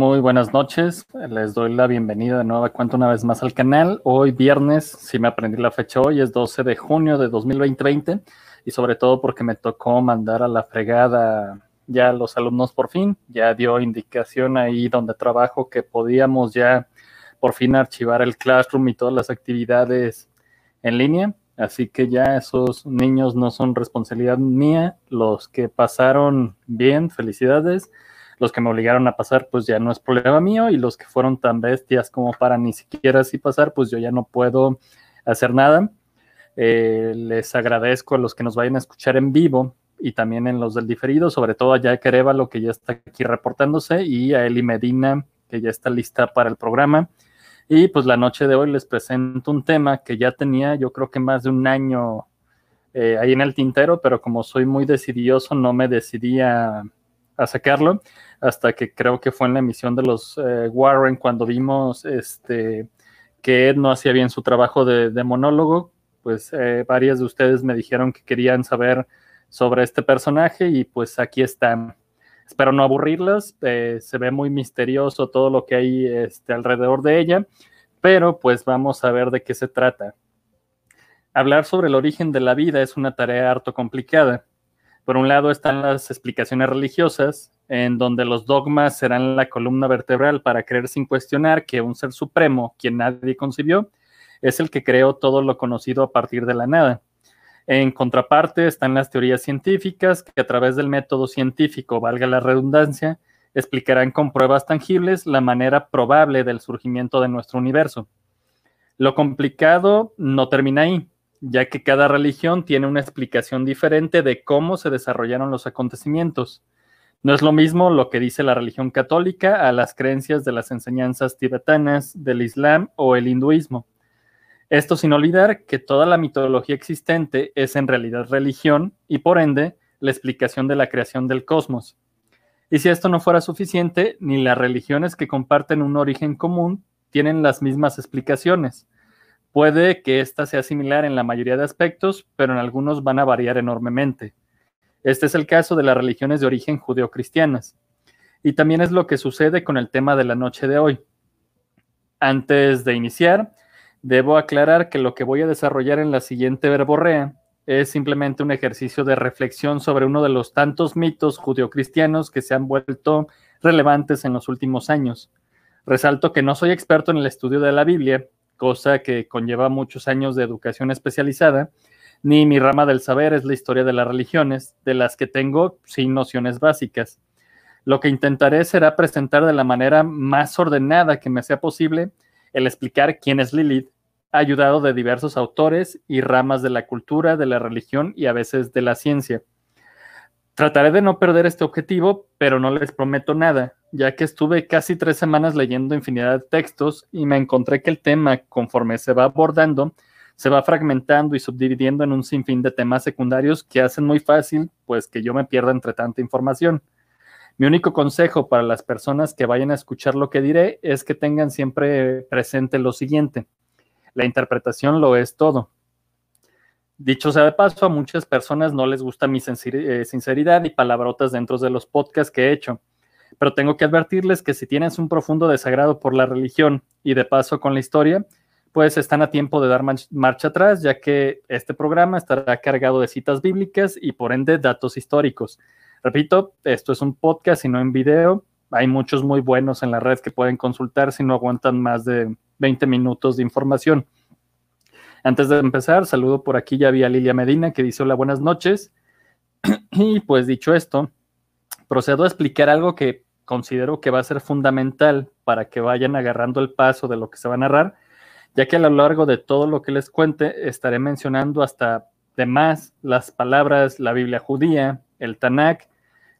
Muy buenas noches, les doy la bienvenida de nueva cuenta una vez más al canal. Hoy viernes, si me aprendí la fecha hoy, es 12 de junio de 2020 y sobre todo porque me tocó mandar a la fregada ya los alumnos por fin, ya dio indicación ahí donde trabajo que podíamos ya por fin archivar el classroom y todas las actividades en línea. Así que ya esos niños no son responsabilidad mía, los que pasaron bien, felicidades los que me obligaron a pasar, pues ya no es problema mío, y los que fueron tan bestias como para ni siquiera así pasar, pues yo ya no puedo hacer nada. Eh, les agradezco a los que nos vayan a escuchar en vivo y también en los del diferido, sobre todo a Jack lo que ya está aquí reportándose, y a Eli Medina, que ya está lista para el programa. Y pues la noche de hoy les presento un tema que ya tenía yo creo que más de un año eh, ahí en el tintero, pero como soy muy decidioso no me decidía a sacarlo hasta que creo que fue en la emisión de los eh, Warren cuando vimos este, que Ed no hacía bien su trabajo de, monólogo, pues eh, varias de ustedes me dijeron que querían saber sobre este personaje y pues aquí está. Espero no aburrirlas, eh, se ve muy misterioso todo lo que hay este, alrededor de ella, pero pues vamos a ver de qué se trata. Hablar sobre el origen de la vida es una tarea harto complicada por un lado están las explicaciones religiosas, en donde los dogmas serán la columna vertebral para creer sin cuestionar que un ser supremo, quien nadie concibió, es el que creó todo lo conocido a partir de la nada. En contraparte están las teorías científicas que a través del método científico, valga la redundancia, explicarán con pruebas tangibles la manera probable del surgimiento de nuestro universo. Lo complicado no termina ahí ya que cada religión tiene una explicación diferente de cómo se desarrollaron los acontecimientos. No es lo mismo lo que dice la religión católica a las creencias de las enseñanzas tibetanas, del Islam o el hinduismo. Esto sin olvidar que toda la mitología existente es en realidad religión y por ende la explicación de la creación del cosmos. Y si esto no fuera suficiente, ni las religiones que comparten un origen común tienen las mismas explicaciones. Puede que ésta sea similar en la mayoría de aspectos, pero en algunos van a variar enormemente. Este es el caso de las religiones de origen judeocristianas. Y también es lo que sucede con el tema de la noche de hoy. Antes de iniciar, debo aclarar que lo que voy a desarrollar en la siguiente verborrea es simplemente un ejercicio de reflexión sobre uno de los tantos mitos judeocristianos que se han vuelto relevantes en los últimos años. Resalto que no soy experto en el estudio de la Biblia, cosa que conlleva muchos años de educación especializada, ni mi rama del saber es la historia de las religiones, de las que tengo sin nociones básicas. Lo que intentaré será presentar de la manera más ordenada que me sea posible el explicar quién es Lilith, ayudado de diversos autores y ramas de la cultura, de la religión y a veces de la ciencia. Trataré de no perder este objetivo, pero no les prometo nada, ya que estuve casi tres semanas leyendo infinidad de textos y me encontré que el tema, conforme se va abordando, se va fragmentando y subdividiendo en un sinfín de temas secundarios que hacen muy fácil, pues que yo me pierda entre tanta información. Mi único consejo para las personas que vayan a escuchar lo que diré es que tengan siempre presente lo siguiente. La interpretación lo es todo. Dicho sea de paso, a muchas personas no les gusta mi eh, sinceridad y palabrotas dentro de los podcasts que he hecho, pero tengo que advertirles que si tienes un profundo desagrado por la religión y de paso con la historia, pues están a tiempo de dar marcha atrás, ya que este programa estará cargado de citas bíblicas y por ende datos históricos. Repito, esto es un podcast y no en video. Hay muchos muy buenos en la red que pueden consultar si no aguantan más de 20 minutos de información. Antes de empezar, saludo por aquí, ya vi a Lilia Medina que dice hola, buenas noches. y pues dicho esto, procedo a explicar algo que considero que va a ser fundamental para que vayan agarrando el paso de lo que se va a narrar, ya que a lo largo de todo lo que les cuente estaré mencionando hasta de más las palabras la Biblia judía, el Tanakh,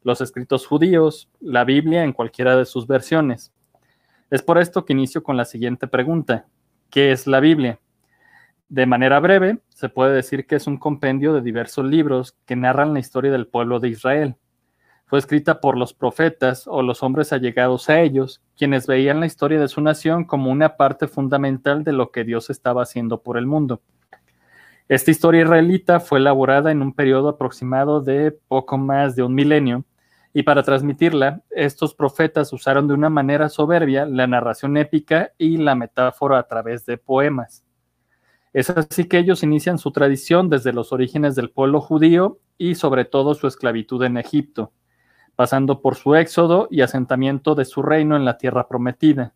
los escritos judíos, la Biblia en cualquiera de sus versiones. Es por esto que inicio con la siguiente pregunta. ¿Qué es la Biblia? De manera breve, se puede decir que es un compendio de diversos libros que narran la historia del pueblo de Israel. Fue escrita por los profetas o los hombres allegados a ellos, quienes veían la historia de su nación como una parte fundamental de lo que Dios estaba haciendo por el mundo. Esta historia israelita fue elaborada en un periodo aproximado de poco más de un milenio y para transmitirla, estos profetas usaron de una manera soberbia la narración épica y la metáfora a través de poemas. Es así que ellos inician su tradición desde los orígenes del pueblo judío y sobre todo su esclavitud en Egipto, pasando por su éxodo y asentamiento de su reino en la tierra prometida,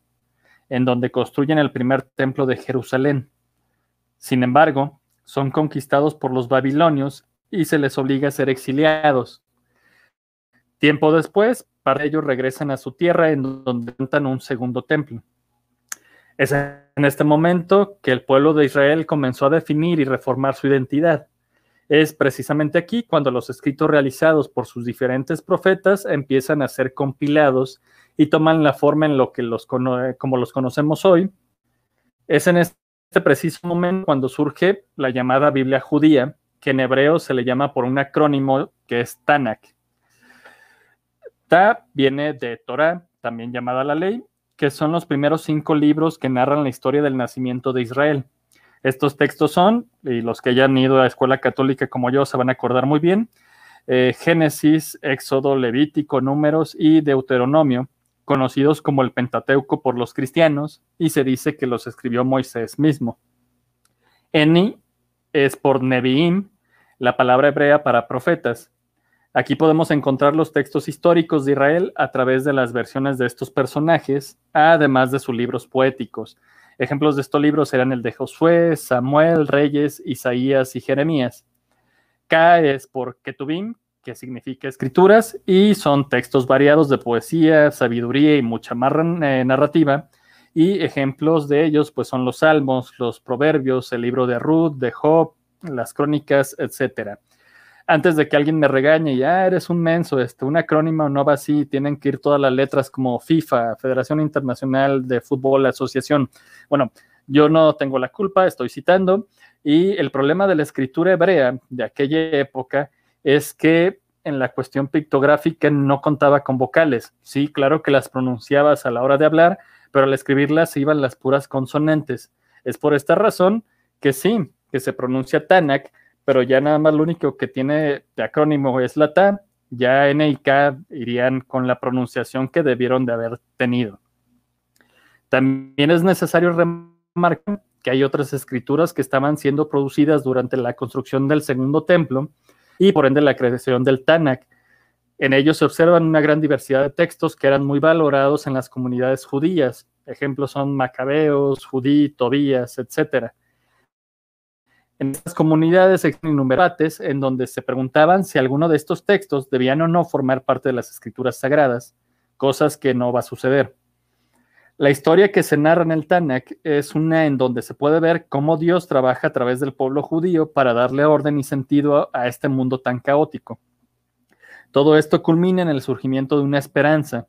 en donde construyen el primer templo de Jerusalén. Sin embargo, son conquistados por los babilonios y se les obliga a ser exiliados, Tiempo después, para ellos regresan a su tierra en donde montan un segundo templo. Es en este momento que el pueblo de Israel comenzó a definir y reformar su identidad. Es precisamente aquí cuando los escritos realizados por sus diferentes profetas empiezan a ser compilados y toman la forma en lo que los como los conocemos hoy. Es en este preciso momento cuando surge la llamada Biblia judía, que en hebreo se le llama por un acrónimo que es Tanakh. Ta viene de Torah, también llamada la ley, que son los primeros cinco libros que narran la historia del nacimiento de Israel. Estos textos son, y los que hayan ido a escuela católica como yo se van a acordar muy bien, eh, Génesis, Éxodo, Levítico, Números y Deuteronomio, conocidos como el Pentateuco por los cristianos, y se dice que los escribió Moisés mismo. Eni es por Neviim, la palabra hebrea para profetas, Aquí podemos encontrar los textos históricos de Israel a través de las versiones de estos personajes, además de sus libros poéticos. Ejemplos de estos libros eran el de Josué, Samuel, Reyes, Isaías y Jeremías. K es por Ketubim, que significa escrituras, y son textos variados de poesía, sabiduría y mucha más eh, narrativa. Y ejemplos de ellos pues son los salmos, los proverbios, el libro de Ruth, de Job, las crónicas, etcétera antes de que alguien me regañe, ya ah, eres un menso, este, un acrónimo no va así, tienen que ir todas las letras como FIFA, Federación Internacional de Fútbol, Asociación. Bueno, yo no tengo la culpa, estoy citando, y el problema de la escritura hebrea de aquella época es que en la cuestión pictográfica no contaba con vocales. Sí, claro que las pronunciabas a la hora de hablar, pero al escribirlas iban las puras consonantes. Es por esta razón que sí, que se pronuncia Tanak, pero ya nada más lo único que tiene de acrónimo es la TAN, ya N y K irían con la pronunciación que debieron de haber tenido. También es necesario remarcar que hay otras escrituras que estaban siendo producidas durante la construcción del segundo templo y por ende la creación del Tanakh. En ellos se observan una gran diversidad de textos que eran muy valorados en las comunidades judías. Ejemplos son Macabeos, Judí, Tobías, etcétera. En estas comunidades existen debates en donde se preguntaban si alguno de estos textos debían o no formar parte de las escrituras sagradas, cosas que no va a suceder. La historia que se narra en el Tanakh es una en donde se puede ver cómo Dios trabaja a través del pueblo judío para darle orden y sentido a este mundo tan caótico. Todo esto culmina en el surgimiento de una esperanza.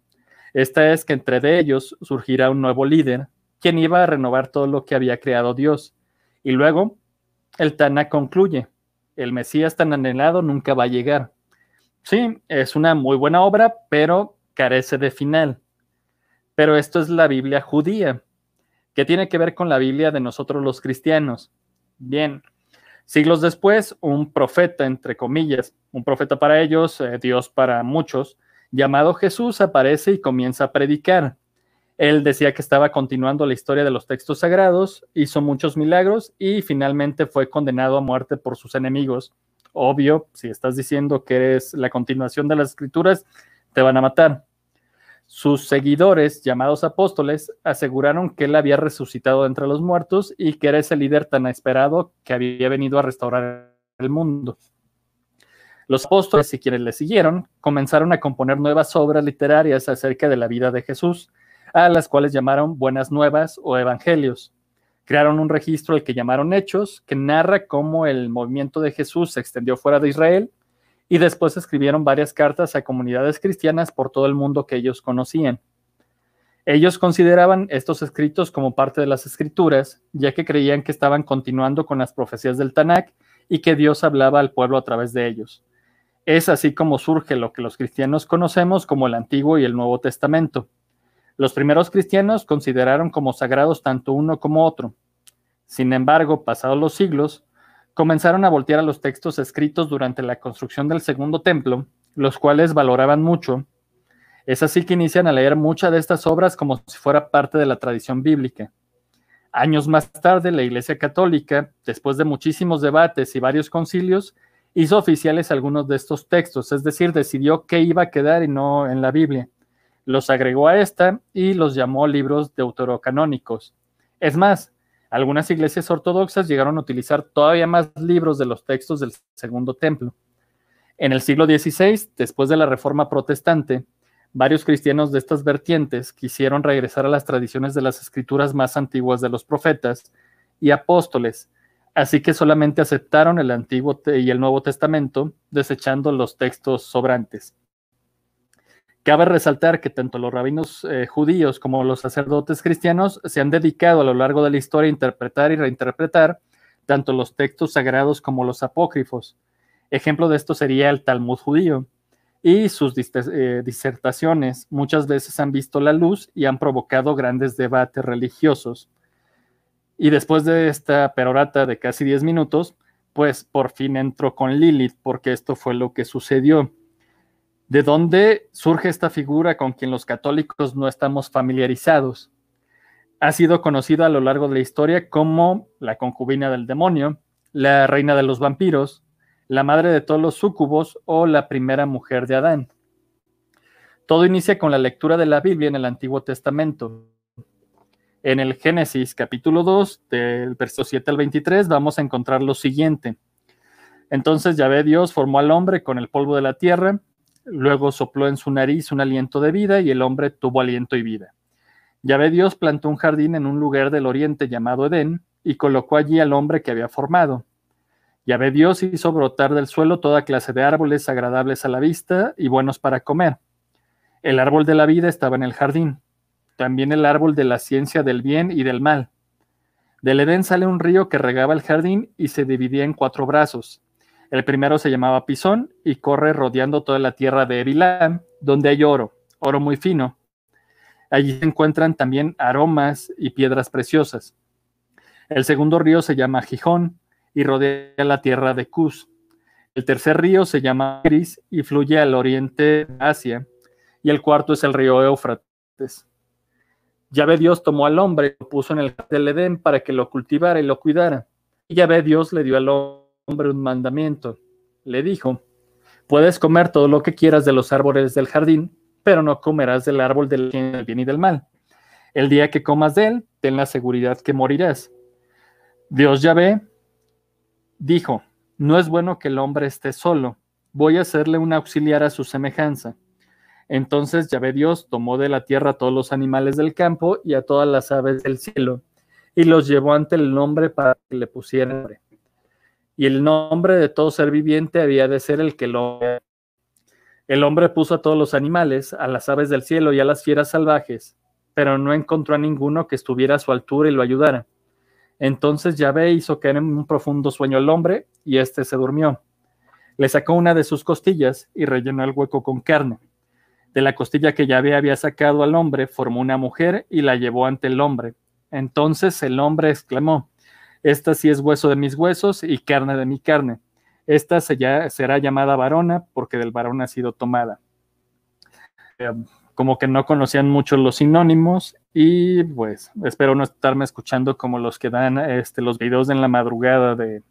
Esta es que entre de ellos surgirá un nuevo líder, quien iba a renovar todo lo que había creado Dios. Y luego el Tana concluye, el Mesías tan anhelado nunca va a llegar. Sí, es una muy buena obra, pero carece de final. Pero esto es la Biblia judía. ¿Qué tiene que ver con la Biblia de nosotros los cristianos? Bien, siglos después, un profeta, entre comillas, un profeta para ellos, eh, Dios para muchos, llamado Jesús, aparece y comienza a predicar. Él decía que estaba continuando la historia de los textos sagrados, hizo muchos milagros y finalmente fue condenado a muerte por sus enemigos. Obvio, si estás diciendo que eres la continuación de las escrituras, te van a matar. Sus seguidores, llamados apóstoles, aseguraron que él había resucitado entre los muertos y que era ese líder tan esperado que había venido a restaurar el mundo. Los apóstoles y quienes le siguieron comenzaron a componer nuevas obras literarias acerca de la vida de Jesús, a las cuales llamaron Buenas Nuevas o Evangelios. Crearon un registro al que llamaron Hechos, que narra cómo el movimiento de Jesús se extendió fuera de Israel, y después escribieron varias cartas a comunidades cristianas por todo el mundo que ellos conocían. Ellos consideraban estos escritos como parte de las escrituras, ya que creían que estaban continuando con las profecías del Tanakh y que Dios hablaba al pueblo a través de ellos. Es así como surge lo que los cristianos conocemos como el Antiguo y el Nuevo Testamento. Los primeros cristianos consideraron como sagrados tanto uno como otro. Sin embargo, pasados los siglos, comenzaron a voltear a los textos escritos durante la construcción del segundo templo, los cuales valoraban mucho. Es así que inician a leer muchas de estas obras como si fuera parte de la tradición bíblica. Años más tarde, la Iglesia Católica, después de muchísimos debates y varios concilios, hizo oficiales algunos de estos textos, es decir, decidió qué iba a quedar y no en la Biblia. Los agregó a esta y los llamó libros deuterocanónicos. Es más, algunas iglesias ortodoxas llegaron a utilizar todavía más libros de los textos del Segundo Templo. En el siglo XVI, después de la Reforma Protestante, varios cristianos de estas vertientes quisieron regresar a las tradiciones de las escrituras más antiguas de los profetas y apóstoles, así que solamente aceptaron el Antiguo y el Nuevo Testamento, desechando los textos sobrantes. Cabe resaltar que tanto los rabinos eh, judíos como los sacerdotes cristianos se han dedicado a lo largo de la historia a interpretar y reinterpretar tanto los textos sagrados como los apócrifos. Ejemplo de esto sería el Talmud judío, y sus eh, disertaciones muchas veces han visto la luz y han provocado grandes debates religiosos. Y después de esta perorata de casi 10 minutos, pues por fin entró con Lilith, porque esto fue lo que sucedió. ¿De dónde surge esta figura con quien los católicos no estamos familiarizados? Ha sido conocida a lo largo de la historia como la concubina del demonio, la reina de los vampiros, la madre de todos los súcubos o la primera mujer de Adán. Todo inicia con la lectura de la Biblia en el Antiguo Testamento. En el Génesis capítulo 2, del verso 7 al 23, vamos a encontrar lo siguiente. Entonces Yahvé Dios formó al hombre con el polvo de la tierra, luego sopló en su nariz un aliento de vida y el hombre tuvo aliento y vida. Yahvé Dios plantó un jardín en un lugar del oriente llamado Edén y colocó allí al hombre que había formado. Yahvé Dios hizo brotar del suelo toda clase de árboles agradables a la vista y buenos para comer. El árbol de la vida estaba en el jardín, también el árbol de la ciencia del bien y del mal. Del Edén sale un río que regaba el jardín y se dividía en cuatro brazos. El primero se llamaba Pisón y corre rodeando toda la tierra de Evilán, donde hay oro, oro muy fino. Allí se encuentran también aromas y piedras preciosas. El segundo río se llama Gijón y rodea la tierra de Cus. El tercer río se llama Gris y fluye al oriente de Asia. Y el cuarto es el río Éufrates. ve Dios tomó al hombre y lo puso en el del Edén para que lo cultivara y lo cuidara. Y ve Dios le dio al hombre un mandamiento. Le dijo, puedes comer todo lo que quieras de los árboles del jardín, pero no comerás del árbol del bien y del mal. El día que comas de él, ten la seguridad que morirás. Dios ve Dijo, no es bueno que el hombre esté solo, voy a hacerle un auxiliar a su semejanza. Entonces Yahvé Dios tomó de la tierra a todos los animales del campo y a todas las aves del cielo, y los llevó ante el nombre para que le pusieran nombre. Y el nombre de todo ser viviente había de ser el que lo... El hombre puso a todos los animales, a las aves del cielo y a las fieras salvajes, pero no encontró a ninguno que estuviera a su altura y lo ayudara. Entonces Yahvé hizo caer en un profundo sueño al hombre y éste se durmió. Le sacó una de sus costillas y rellenó el hueco con carne. De la costilla que Yahvé había sacado al hombre, formó una mujer y la llevó ante el hombre. Entonces el hombre exclamó, Esta sí es hueso de mis huesos y carne de mi carne. Esta será llamada varona porque del varón ha sido tomada. Eh, como que no conocían mucho los sinónimos y pues espero no estarme escuchando como los que dan este, los videos en la madrugada de,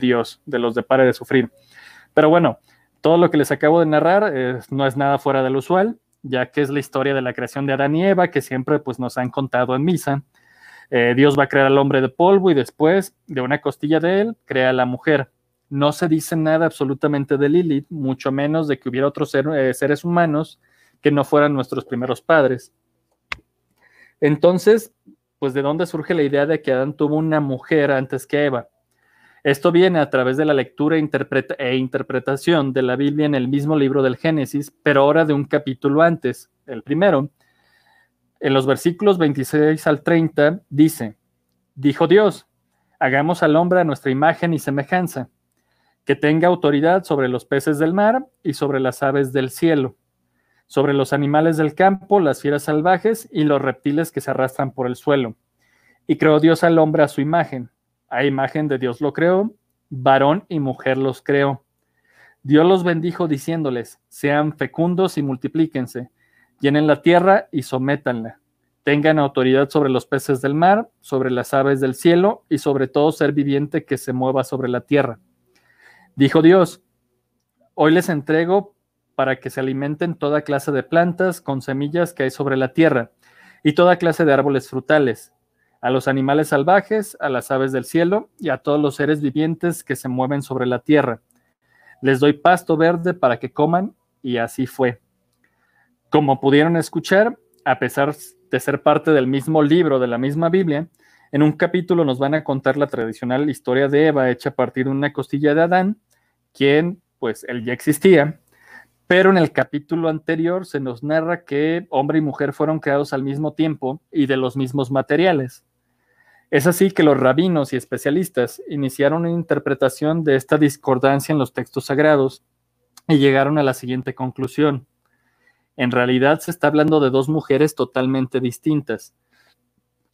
Dios, de los de Pare de Sufrir. Pero bueno, todo lo que les acabo de narrar eh, no es nada fuera del usual, ya que es la historia de la creación de Adán y Eva que siempre pues, nos han contado en misa. Eh, Dios va a crear al hombre de polvo y después, de una costilla de él, crea a la mujer. No se dice nada absolutamente de Lilith, mucho menos de que hubiera otros eh, seres humanos que no fueran nuestros primeros padres. Entonces, pues de dónde surge la idea de que Adán tuvo una mujer antes que Eva. Esto viene a través de la lectura e interpretación de la Biblia en el mismo libro del Génesis, pero ahora de un capítulo antes, el primero. En los versículos 26 al 30 dice, dijo Dios, hagamos al hombre a nuestra imagen y semejanza, que tenga autoridad sobre los peces del mar y sobre las aves del cielo sobre los animales del campo, las fieras salvajes y los reptiles que se arrastran por el suelo. Y creó Dios al hombre a su imagen. A imagen de Dios lo creó, varón y mujer los creó. Dios los bendijo diciéndoles, sean fecundos y multiplíquense, llenen la tierra y sométanla, tengan autoridad sobre los peces del mar, sobre las aves del cielo y sobre todo ser viviente que se mueva sobre la tierra. Dijo Dios, hoy les entrego para que se alimenten toda clase de plantas con semillas que hay sobre la tierra y toda clase de árboles frutales, a los animales salvajes, a las aves del cielo y a todos los seres vivientes que se mueven sobre la tierra. Les doy pasto verde para que coman y así fue. Como pudieron escuchar, a pesar de ser parte del mismo libro de la misma Biblia, en un capítulo nos van a contar la tradicional historia de Eva hecha a partir de una costilla de Adán, quien, pues, él ya existía, pero en el capítulo anterior se nos narra que hombre y mujer fueron creados al mismo tiempo y de los mismos materiales. Es así que los rabinos y especialistas iniciaron una interpretación de esta discordancia en los textos sagrados y llegaron a la siguiente conclusión. En realidad se está hablando de dos mujeres totalmente distintas.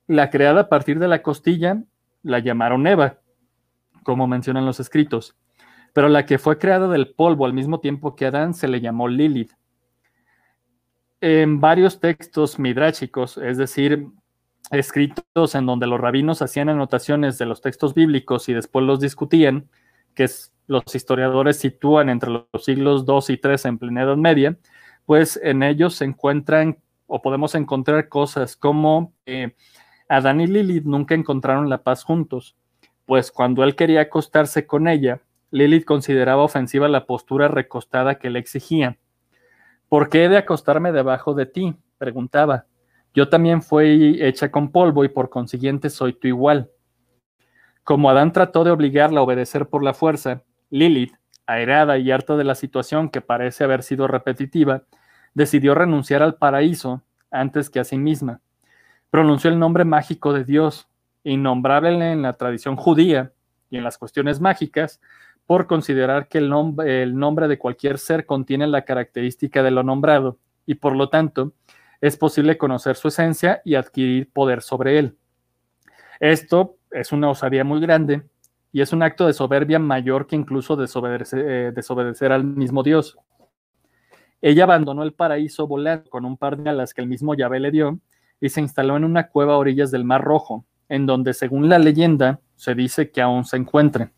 La creada a partir de la costilla la llamaron Eva, como mencionan los escritos, pero la que fue creada del polvo al mismo tiempo que Adán se le llamó Lilith. En varios textos midráchicos, es decir, escritos en donde los rabinos hacían anotaciones de los textos bíblicos y después los discutían, que los historiadores sitúan entre los siglos II y III en plena Edad Media, pues en ellos se encuentran o podemos encontrar cosas como eh, Adán y Lilith nunca encontraron la paz juntos, pues cuando él quería acostarse con ella, Lilith consideraba ofensiva la postura recostada que le exigía. ¿Por qué he de acostarme debajo de ti? preguntaba. Yo también fui hecha con polvo y por consiguiente soy tu igual. Como Adán trató de obligarla a obedecer por la fuerza, Lilith, airada y harta de la situación que parece haber sido repetitiva, decidió renunciar al paraíso antes que a sí misma. Pronunció el nombre mágico de Dios, innombrable en la tradición judía y en las cuestiones mágicas, por considerar que el, el nombre de cualquier ser contiene la característica de lo nombrado y por lo tanto es posible conocer su esencia y adquirir poder sobre él. Esto es una osadía muy grande y es un acto de soberbia mayor que incluso desobedecer, eh, desobedecer al mismo Dios. Ella abandonó el paraíso volando con un par de alas que el mismo Yahvé le dio y se instaló en una cueva a orillas del Mar Rojo, en donde, según la leyenda, se dice que aún se encuentra.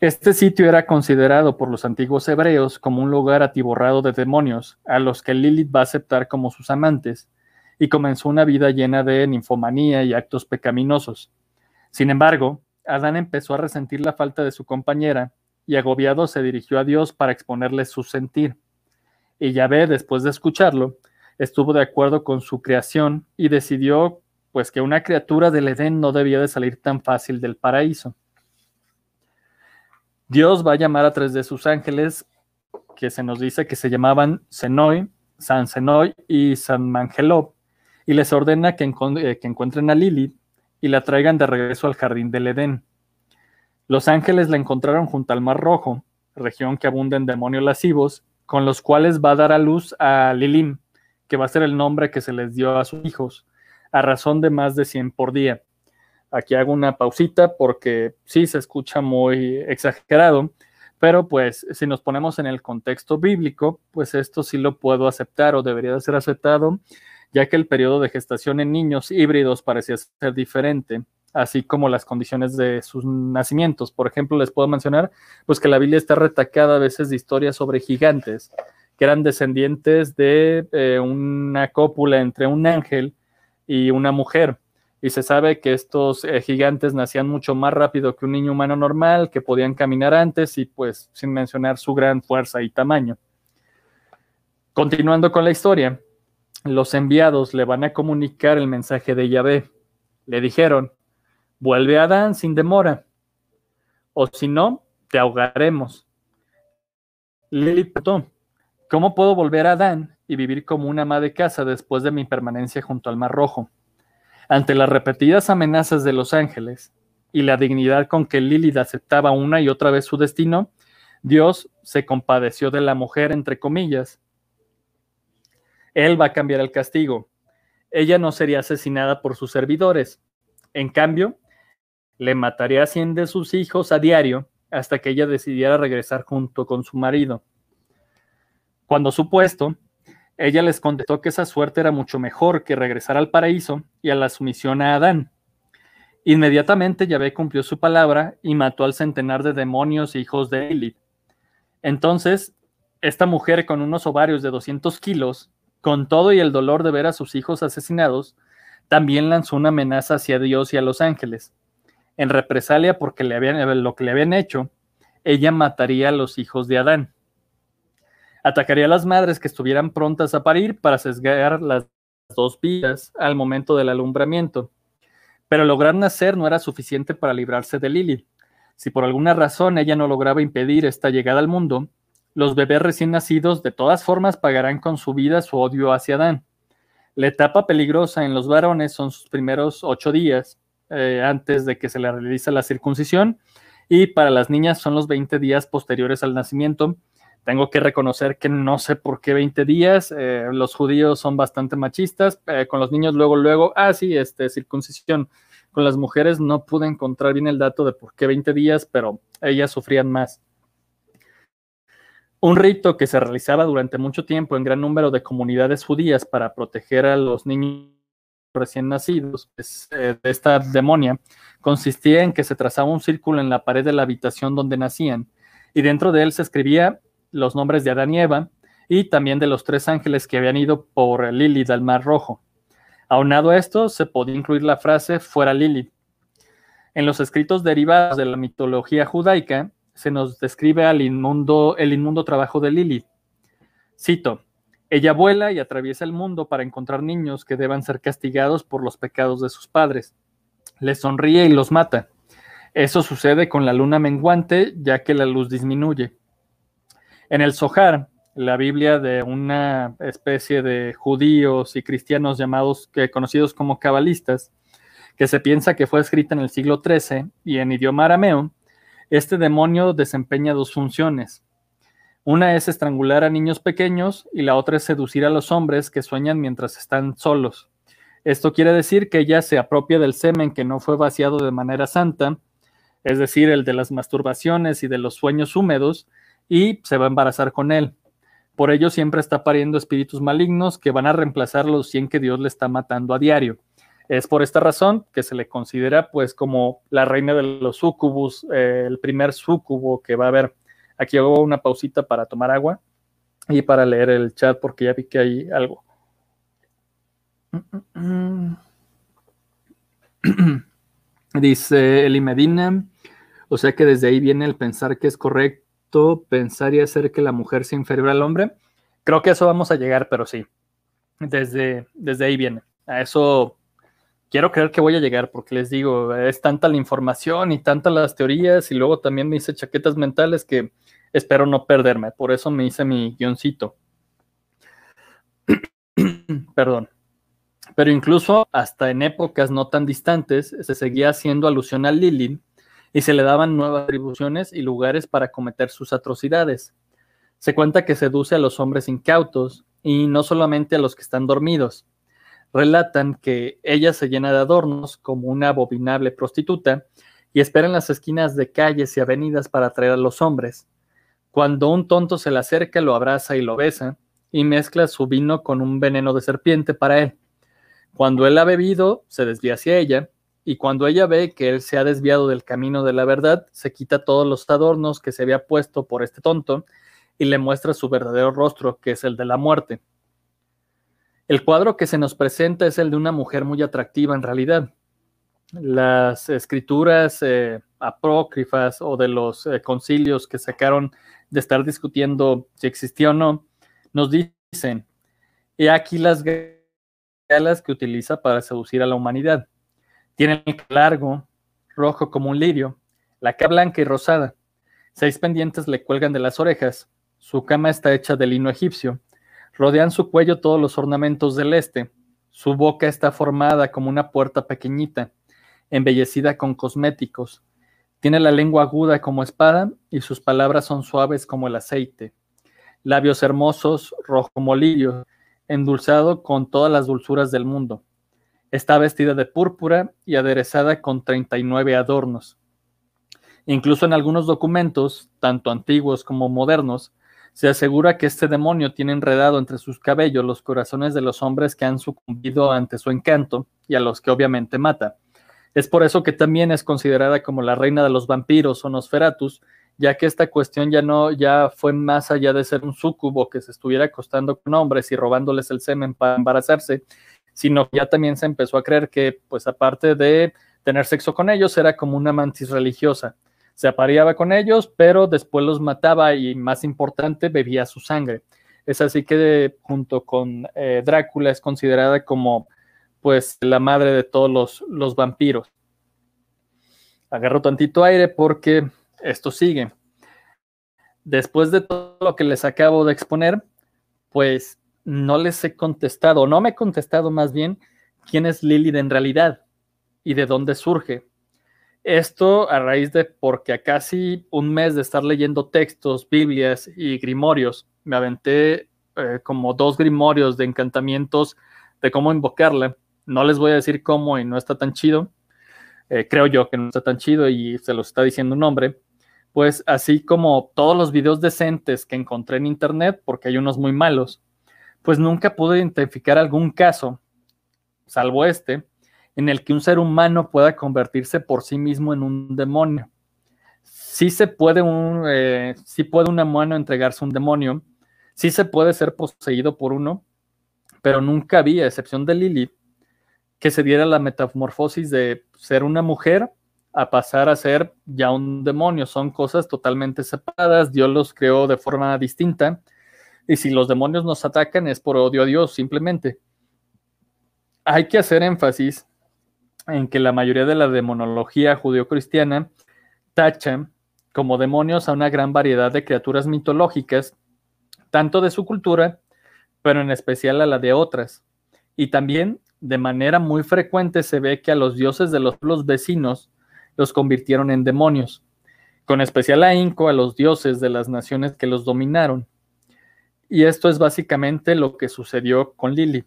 Este sitio era considerado por los antiguos hebreos como un lugar atiborrado de demonios, a los que Lilith va a aceptar como sus amantes, y comenzó una vida llena de ninfomanía y actos pecaminosos. Sin embargo, Adán empezó a resentir la falta de su compañera, y agobiado se dirigió a Dios para exponerle su sentir. Y Yahvé, después de escucharlo, estuvo de acuerdo con su creación y decidió pues que una criatura del Edén no debía de salir tan fácil del paraíso. Dios va a llamar a tres de sus ángeles, que se nos dice que se llamaban Senoi, San Senoi y San Mangelov, y les ordena que, eh, que encuentren a Lilith y la traigan de regreso al jardín del Edén. Los ángeles la encontraron junto al Mar Rojo, región que abunda en demonios lascivos, con los cuales va a dar a luz a Lilim, que va a ser el nombre que se les dio a sus hijos, a razón de más de 100 por día. Aquí hago una pausita porque sí se escucha muy exagerado, pero pues si nos ponemos en el contexto bíblico, pues esto sí lo puedo aceptar o debería de ser aceptado, ya que el periodo de gestación en niños híbridos parecía ser diferente, así como las condiciones de sus nacimientos. Por ejemplo, les puedo mencionar pues que la Biblia está retacada a veces de historias sobre gigantes que eran descendientes de eh, una cópula entre un ángel y una mujer y se sabe que estos eh, gigantes nacían mucho más rápido que un niño humano normal, que podían caminar antes y pues sin mencionar su gran fuerza y tamaño. Continuando con la historia, los enviados le van a comunicar el mensaje de Yahvé. Le dijeron, vuelve a Adán sin demora, o si no, te ahogaremos. Lili preguntó, ¿cómo puedo volver a Adán y vivir como una ama de casa después de mi permanencia junto al Mar Rojo? Ante las repetidas amenazas de los ángeles y la dignidad con que Lilith aceptaba una y otra vez su destino, Dios se compadeció de la mujer, entre comillas. Él va a cambiar el castigo. Ella no sería asesinada por sus servidores. En cambio, le mataría a cien de sus hijos a diario hasta que ella decidiera regresar junto con su marido. Cuando supuesto, ella les contestó que esa suerte era mucho mejor que regresar al paraíso y a la sumisión a Adán. Inmediatamente Yahvé cumplió su palabra y mató al centenar de demonios e hijos de Lilith. Entonces, esta mujer con unos ovarios de 200 kilos, con todo y el dolor de ver a sus hijos asesinados, también lanzó una amenaza hacia Dios y a los ángeles. En represalia porque le habían, lo que le habían hecho, ella mataría a los hijos de Adán. Atacaría a las madres que estuvieran prontas a parir para sesgar las dos vidas al momento del alumbramiento. Pero lograr nacer no era suficiente para librarse de Lilith. Si por alguna razón ella no lograba impedir esta llegada al mundo, los bebés recién nacidos de todas formas pagarán con su vida su odio hacia Adán. La etapa peligrosa en los varones son sus primeros ocho días eh, antes de que se le realice la circuncisión y para las niñas son los 20 días posteriores al nacimiento, tengo que reconocer que no sé por qué 20 días. Eh, los judíos son bastante machistas. Eh, con los niños luego, luego, ah, sí, este, circuncisión. Con las mujeres no pude encontrar bien el dato de por qué 20 días, pero ellas sufrían más. Un rito que se realizaba durante mucho tiempo en gran número de comunidades judías para proteger a los niños recién nacidos eh, de esta demonia consistía en que se trazaba un círculo en la pared de la habitación donde nacían y dentro de él se escribía los nombres de Adán y Eva y también de los tres ángeles que habían ido por Lilith al Mar Rojo. Aunado a esto, se podía incluir la frase fuera Lilith. En los escritos derivados de la mitología judaica se nos describe al inmundo, el inmundo trabajo de Lilith. Cito, ella vuela y atraviesa el mundo para encontrar niños que deban ser castigados por los pecados de sus padres. Les sonríe y los mata. Eso sucede con la luna menguante, ya que la luz disminuye. En el Zohar, la Biblia de una especie de judíos y cristianos llamados, que, conocidos como cabalistas, que se piensa que fue escrita en el siglo XIII y en idioma arameo, este demonio desempeña dos funciones. Una es estrangular a niños pequeños y la otra es seducir a los hombres que sueñan mientras están solos. Esto quiere decir que ella se apropia del semen que no fue vaciado de manera santa, es decir, el de las masturbaciones y de los sueños húmedos, y se va a embarazar con él. Por ello siempre está pariendo espíritus malignos que van a reemplazar los 100 que Dios le está matando a diario. Es por esta razón que se le considera pues como la reina de los sucubus, eh, el primer sucubo que va a haber. Aquí hago una pausita para tomar agua y para leer el chat porque ya vi que hay algo. Dice Eli Medina, o sea que desde ahí viene el pensar que es correcto pensar y hacer que la mujer sea inferior al hombre. Creo que eso vamos a llegar, pero sí, desde, desde ahí viene. A eso quiero creer que voy a llegar, porque les digo, es tanta la información y tantas las teorías, y luego también me hice chaquetas mentales que espero no perderme. Por eso me hice mi guioncito. Perdón. Pero incluso hasta en épocas no tan distantes se seguía haciendo alusión a Lilith y se le daban nuevas atribuciones y lugares para cometer sus atrocidades. Se cuenta que seduce a los hombres incautos y no solamente a los que están dormidos. Relatan que ella se llena de adornos como una abominable prostituta y espera en las esquinas de calles y avenidas para atraer a los hombres. Cuando un tonto se le acerca, lo abraza y lo besa y mezcla su vino con un veneno de serpiente para él. Cuando él ha bebido, se desvía hacia ella y cuando ella ve que él se ha desviado del camino de la verdad, se quita todos los adornos que se había puesto por este tonto y le muestra su verdadero rostro, que es el de la muerte. El cuadro que se nos presenta es el de una mujer muy atractiva en realidad. Las escrituras eh, apócrifas o de los eh, concilios que sacaron de estar discutiendo si existía o no, nos dicen, he aquí las galas que utiliza para seducir a la humanidad tiene el largo, rojo como un lirio, la cara blanca y rosada. Seis pendientes le cuelgan de las orejas. Su cama está hecha de lino egipcio. Rodean su cuello todos los ornamentos del este. Su boca está formada como una puerta pequeñita, embellecida con cosméticos. Tiene la lengua aguda como espada y sus palabras son suaves como el aceite. Labios hermosos, rojo como lirio, endulzado con todas las dulzuras del mundo. Está vestida de púrpura y aderezada con 39 adornos. Incluso en algunos documentos, tanto antiguos como modernos, se asegura que este demonio tiene enredado entre sus cabellos los corazones de los hombres que han sucumbido ante su encanto y a los que obviamente mata. Es por eso que también es considerada como la reina de los vampiros o Nosferatus, ya que esta cuestión ya no ya fue más allá de ser un súcubo que se estuviera acostando con hombres y robándoles el semen para embarazarse, sino que ya también se empezó a creer que, pues aparte de tener sexo con ellos, era como una mantis religiosa se apareaba con ellos, pero después los mataba y, más importante, bebía su sangre. Es así que junto con eh, Drácula es considerada como pues la madre de todos los, vampiros. Agarro tantito aire porque esto sigue. Después de todo lo que les acabo de exponer, pues no les he contestado, no me he contestado más bien quién es Lilith en realidad y de dónde surge. Esto a raíz de porque a casi un mes de estar leyendo textos, Biblias y grimorios, me aventé eh, como dos grimorios de encantamientos de cómo invocarla. No les voy a decir cómo y no está tan chido. Eh, creo yo que no está tan chido y se lo está diciendo un hombre. Pues así como todos los videos decentes que encontré en internet, porque hay unos muy malos, pues nunca pude identificar algún caso, salvo este, en el que un ser humano pueda convertirse por sí mismo en un demonio. Sí se puede un, eh, puede un humano entregarse a un demonio, sí se puede ser poseído por uno, pero nunca había, a excepción de Lilith, que se diera la metamorfosis de ser una mujer a pasar a ser ya un demonio. Son cosas totalmente separadas, Dios los creó de forma distinta, y si los demonios nos atacan es por odio a Dios, simplemente. Hay que hacer énfasis en que la mayoría de la demonología judeocristiana tacha como demonios a una gran variedad de criaturas mitológicas, tanto de su cultura, pero en especial a la de otras. Y también, de manera muy frecuente, se ve que a los dioses de los pueblos vecinos los convirtieron en demonios, con especial ahínco a los dioses de las naciones que los dominaron. Y esto es básicamente lo que sucedió con Lili.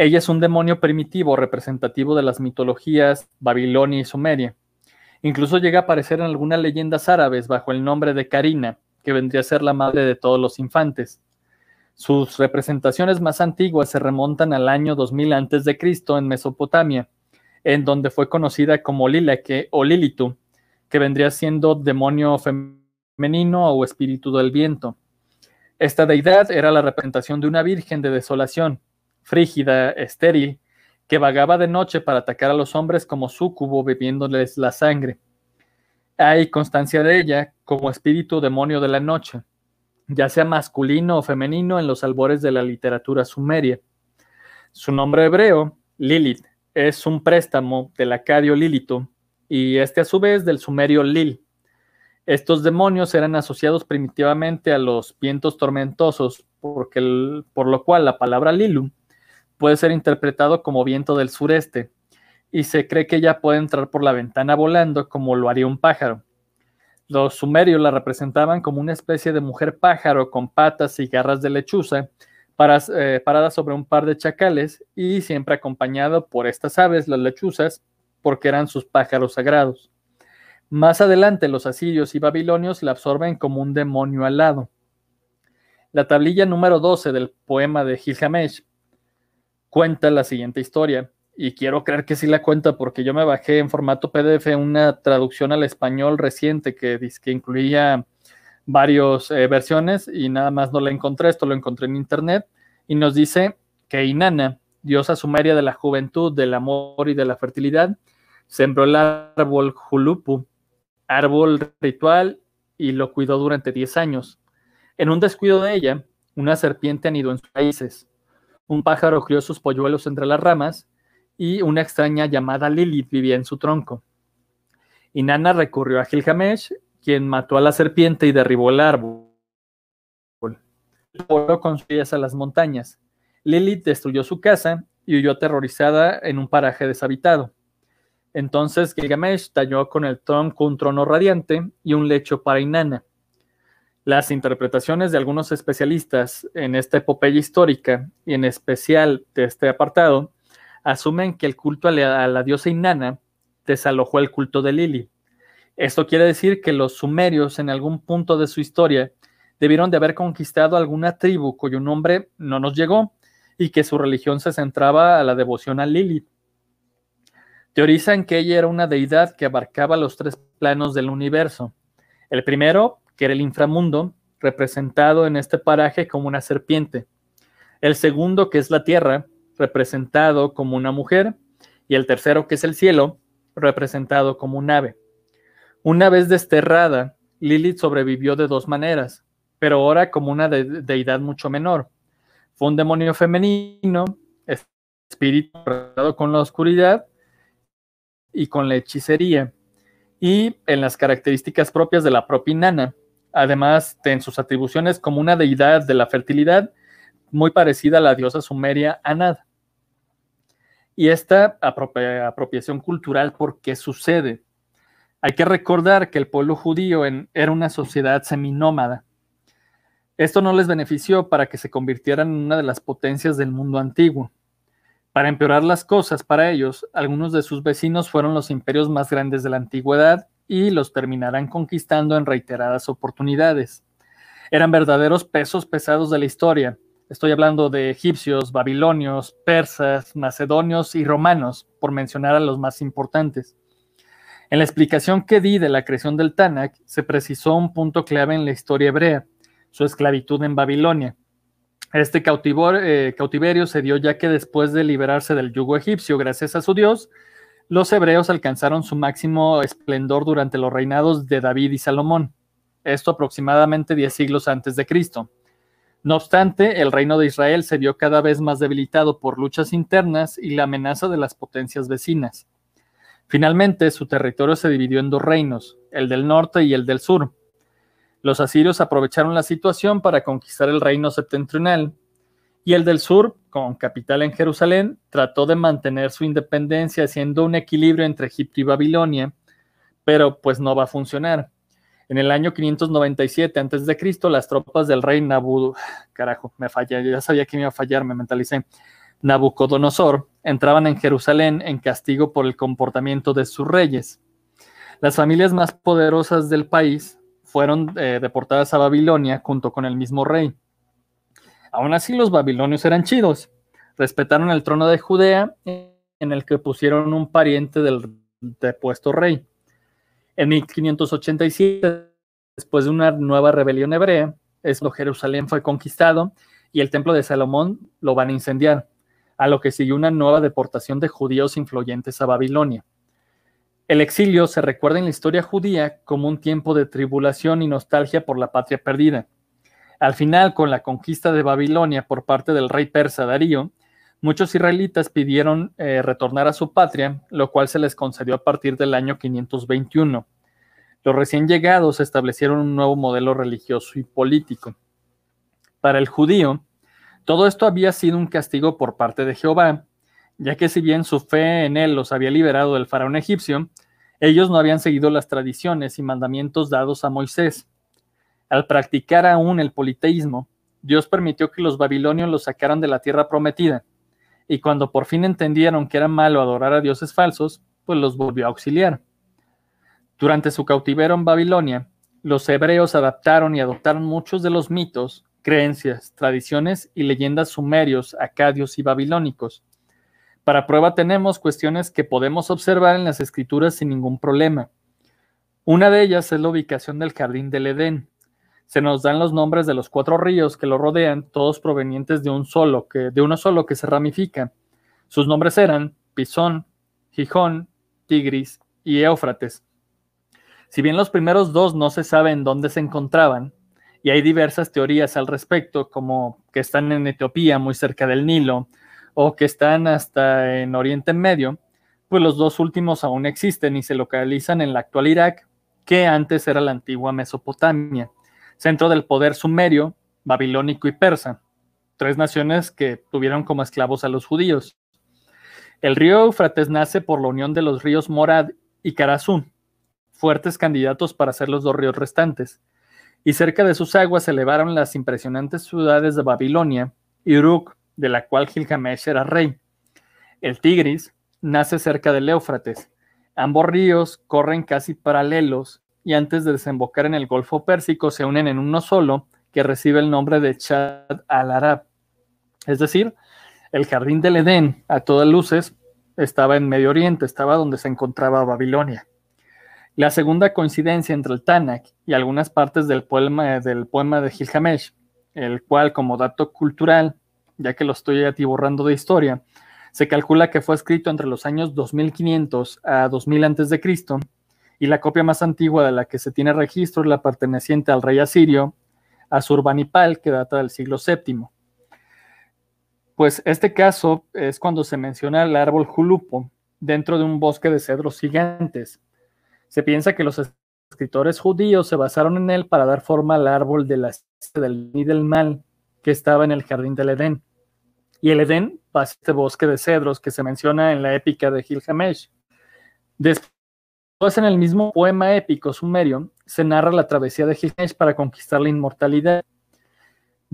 Ella es un demonio primitivo representativo de las mitologías Babilonia y Sumeria. Incluso llega a aparecer en algunas leyendas árabes bajo el nombre de Karina, que vendría a ser la madre de todos los infantes. Sus representaciones más antiguas se remontan al año 2000 a.C. en Mesopotamia, en donde fue conocida como Lilake o Lilitu, que vendría siendo demonio femenino o espíritu del viento. Esta deidad era la representación de una virgen de desolación, frígida, estéril, que vagaba de noche para atacar a los hombres como súcubo bebiéndoles la sangre. Hay constancia de ella como espíritu demonio de la noche, ya sea masculino o femenino en los albores de la literatura sumeria. Su nombre hebreo, Lilith, es un préstamo del acadio Lilito y este a su vez del sumerio Lil. Estos demonios eran asociados primitivamente a los vientos tormentosos, por lo cual la palabra Lilu puede ser interpretado como viento del sureste, y se cree que ella puede entrar por la ventana volando como lo haría un pájaro. Los sumerios la representaban como una especie de mujer pájaro con patas y garras de lechuza, eh, parada sobre un par de chacales y siempre acompañado por estas aves, las lechuzas, porque eran sus pájaros sagrados. Más adelante los asirios y babilonios la absorben como un demonio alado. La tablilla número 12 del poema de Gilgamesh cuenta la siguiente historia. Y quiero creer que sí la cuenta porque yo me bajé en formato PDF una traducción al español reciente que, que incluía varias eh, versiones y nada más no la encontré, esto lo encontré en internet y nos dice que Inanna, diosa sumeria de la juventud, del amor y de la fertilidad, sembró el árbol Julupu, árbol ritual, y lo cuidó durante 10 años. En un descuido de ella, una serpiente anidó en sus raíces. Un pájaro crió sus polluelos entre las ramas y una extraña llamada Lilith vivía en su tronco. Inanna recurrió a Gilgamesh, quien mató a la serpiente y derribó el árbol. Voló con sus a las montañas. Lilith destruyó su casa y huyó aterrorizada en un paraje deshabitado. Entonces Gilgamesh talló con el tronco un trono radiante y un lecho para Inanna. Las interpretaciones de algunos especialistas en esta epopeya histórica, y en especial de este apartado, asumen que el culto a la, diosa Inanna desalojó el culto de Lili. Esto quiere decir que los sumerios en algún punto de su historia debieron de haber conquistado alguna tribu cuyo nombre no nos llegó y que su religión se centraba a la devoción a Lilith. Teorizan que ella era una deidad que abarcaba los tres planos del universo. El primero, que era el inframundo, representado en este paraje como una serpiente. El segundo, que es la tierra, representado como una mujer. Y el tercero, que es el cielo, representado como un ave. Una vez desterrada, Lilith sobrevivió de dos maneras, pero ahora como una deidad mucho menor. Fue un demonio femenino, espíritu con la oscuridad y con la hechicería, y en las características propias de la propia Nana, además de en sus atribuciones como una deidad de la fertilidad, muy parecida a la diosa sumeria Anad. Y esta apropiación cultural, ¿por qué sucede? Hay que recordar que el pueblo judío era una sociedad seminómada. Esto no les benefició para que se convirtieran en una de las potencias del mundo antiguo. Para empeorar las cosas para ellos, algunos de sus vecinos fueron los imperios más grandes de la antigüedad y los terminarán conquistando en reiteradas oportunidades. Eran verdaderos pesos pesados de la historia. Estoy hablando de egipcios, babilonios, persas, macedonios y romanos, por mencionar a los más importantes. En la explicación que di de la creación del Tanakh, se precisó un punto clave en la historia hebrea, su esclavitud en Babilonia. Este eh, cautiverio se dio ya que después de liberarse del yugo egipcio gracias a su Dios, los hebreos alcanzaron su máximo esplendor durante los reinados de David y Salomón, esto aproximadamente 10 siglos antes de Cristo. No obstante, el reino de Israel se vio cada vez más debilitado por luchas internas y la amenaza de las potencias vecinas. Finalmente, su territorio se dividió en dos reinos, el del norte y el del sur. Los asirios aprovecharon la situación para conquistar el reino septentrional, y el del sur, con capital en Jerusalén, trató de mantener su independencia haciendo un equilibrio entre Egipto y Babilonia, pero pues no va a funcionar. En el año 597 a.C., las tropas del rey Nabu, carajo, me fallé, ya sabía que me iba a fallar, me mentalicé. Nabucodonosor entraban en Jerusalén en castigo por el comportamiento de sus reyes. Las familias más poderosas del país fueron eh, deportadas a Babilonia junto con el mismo rey. Aún así los babilonios eran chidos. Respetaron el trono de Judea en el que pusieron un pariente del depuesto rey. En 1587, después de una nueva rebelión hebrea, es Jerusalén fue conquistado y el templo de Salomón lo van a incendiar a lo que siguió una nueva deportación de judíos influyentes a Babilonia. El exilio se recuerda en la historia judía como un tiempo de tribulación y nostalgia por la patria perdida. Al final, con la conquista de Babilonia por parte del rey persa Darío, muchos israelitas pidieron eh, retornar a su patria, lo cual se les concedió a partir del año 521. Los recién llegados establecieron un nuevo modelo religioso y político. Para el judío, todo esto había sido un castigo por parte de Jehová, ya que si bien su fe en él los había liberado del faraón egipcio, ellos no habían seguido las tradiciones y mandamientos dados a Moisés. Al practicar aún el politeísmo, Dios permitió que los babilonios los sacaran de la tierra prometida, y cuando por fin entendieron que era malo adorar a dioses falsos, pues los volvió a auxiliar. Durante su cautiverio en Babilonia, los hebreos adaptaron y adoptaron muchos de los mitos creencias, tradiciones y leyendas sumerios, acadios y babilónicos. Para prueba tenemos cuestiones que podemos observar en las escrituras sin ningún problema. Una de ellas es la ubicación del jardín del Edén. Se nos dan los nombres de los cuatro ríos que lo rodean, todos provenientes de un solo, que, de uno solo que se ramifica. Sus nombres eran Pisón, Gijón, Tigris y Éufrates. Si bien los primeros dos no se sabe en dónde se encontraban, y hay diversas teorías al respecto, como que están en Etiopía, muy cerca del Nilo, o que están hasta en Oriente Medio, pues los dos últimos aún existen y se localizan en la actual Irak, que antes era la antigua Mesopotamia, centro del poder sumerio, babilónico y persa, tres naciones que tuvieron como esclavos a los judíos. El río Eufrates nace por la unión de los ríos Morad y Karazú, fuertes candidatos para ser los dos ríos restantes y cerca de sus aguas se elevaron las impresionantes ciudades de Babilonia y Uruk, de la cual Gilgamesh era rey. El Tigris nace cerca del Éufrates, Ambos ríos corren casi paralelos y antes de desembocar en el Golfo Pérsico se unen en uno solo que recibe el nombre de Chad al-Arab. Es decir, el jardín del Edén, a todas luces, estaba en Medio Oriente, estaba donde se encontraba Babilonia. La segunda coincidencia entre el Tanakh y algunas partes del poema, del poema de Gilgamesh, el cual, como dato cultural, ya que lo estoy atiborrando de historia, se calcula que fue escrito entre los años 2500 a 2000 a.C., y la copia más antigua de la que se tiene registro es la perteneciente al rey asirio, Asurbanipal, que data del siglo VII. Pues este caso es cuando se menciona el árbol julupo dentro de un bosque de cedros gigantes. Se piensa que los escritores judíos se basaron en él para dar forma al árbol de la del y del mal que estaba en el jardín del Edén. Y el Edén este bosque de cedros que se menciona en la épica de Gilgamesh. Después, en el mismo poema épico sumerio, se narra la travesía de Gilgamesh para conquistar la inmortalidad.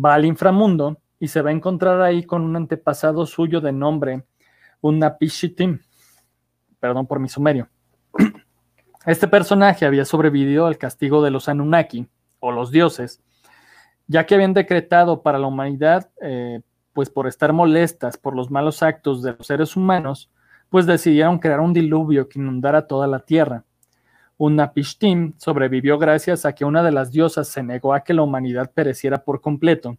Va al inframundo y se va a encontrar ahí con un antepasado suyo de nombre Unapishitim. Perdón por mi sumerio. Este personaje había sobrevivido al castigo de los Anunnaki, o los dioses, ya que habían decretado para la humanidad, eh, pues por estar molestas por los malos actos de los seres humanos, pues decidieron crear un diluvio que inundara toda la tierra. Unapishtim sobrevivió gracias a que una de las diosas se negó a que la humanidad pereciera por completo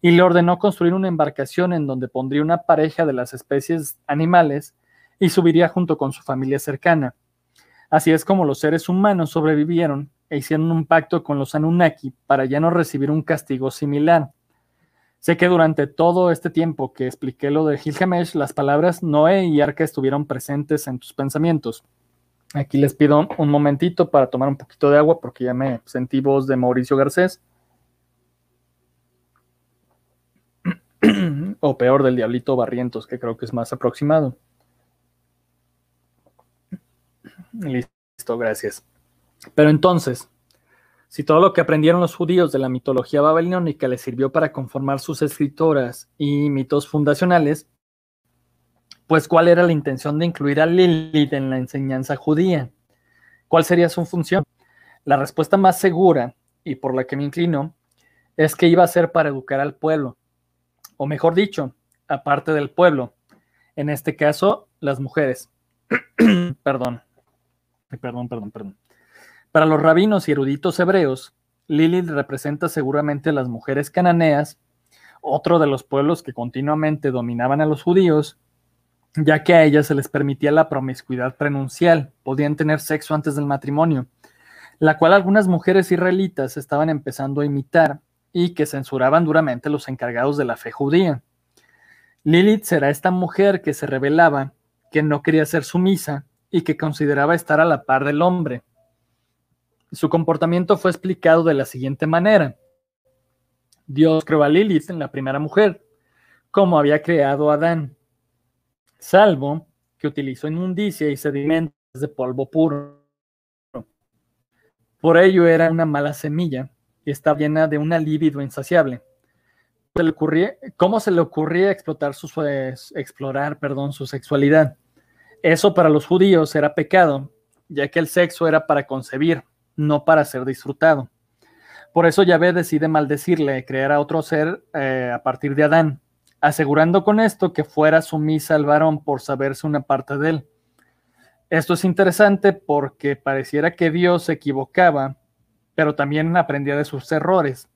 y le ordenó construir una embarcación en donde pondría una pareja de las especies animales y subiría junto con su familia cercana. Así es como los seres humanos sobrevivieron e hicieron un pacto con los Anunnaki para ya no recibir un castigo similar. Sé que durante todo este tiempo que expliqué lo de Gilgamesh, las palabras Noé y Arca estuvieron presentes en tus pensamientos. Aquí les pido un momentito para tomar un poquito de agua porque ya me sentí voz de Mauricio Garcés. o peor del Diablito Barrientos, que creo que es más aproximado. Listo, gracias. Pero entonces, si todo lo que aprendieron los judíos de la mitología babilónica les sirvió para conformar sus escritoras y mitos fundacionales, pues ¿cuál era la intención de incluir a Lilith en la enseñanza judía? ¿Cuál sería su función? La respuesta más segura, y por la que me inclino, es que iba a ser para educar al pueblo, o mejor dicho, aparte del pueblo, en este caso, las mujeres. perdón, perdón, perdón, perdón. Para los rabinos y eruditos hebreos, Lilith representa seguramente a las mujeres cananeas, otro de los pueblos que continuamente dominaban a los judíos, ya que a ellas se les permitía la promiscuidad prenuncial, podían tener sexo antes del matrimonio, la cual algunas mujeres israelitas estaban empezando a imitar y que censuraban duramente los encargados de la fe judía. Lilith será esta mujer que se revelaba, que no quería ser sumisa y que consideraba estar a la par del hombre. Su comportamiento fue explicado de la siguiente manera. Dios creó a Lilith en la primera mujer, como había creado a Adán, salvo que utilizó inmundicia y sedimentos de polvo puro. Por ello era una mala semilla y estaba llena de una libido insaciable. ¿Cómo se le ocurría explotar su, explorar su sexualidad? Eso para los judíos era pecado, ya que el sexo era para concebir, no para ser disfrutado. Por eso Yahvé decide maldecirle, crear a otro ser eh, a partir de Adán, asegurando con esto que fuera sumisa al varón por saberse una parte de él. Esto es interesante porque pareciera que Dios se equivocaba pero también aprendía de sus errores.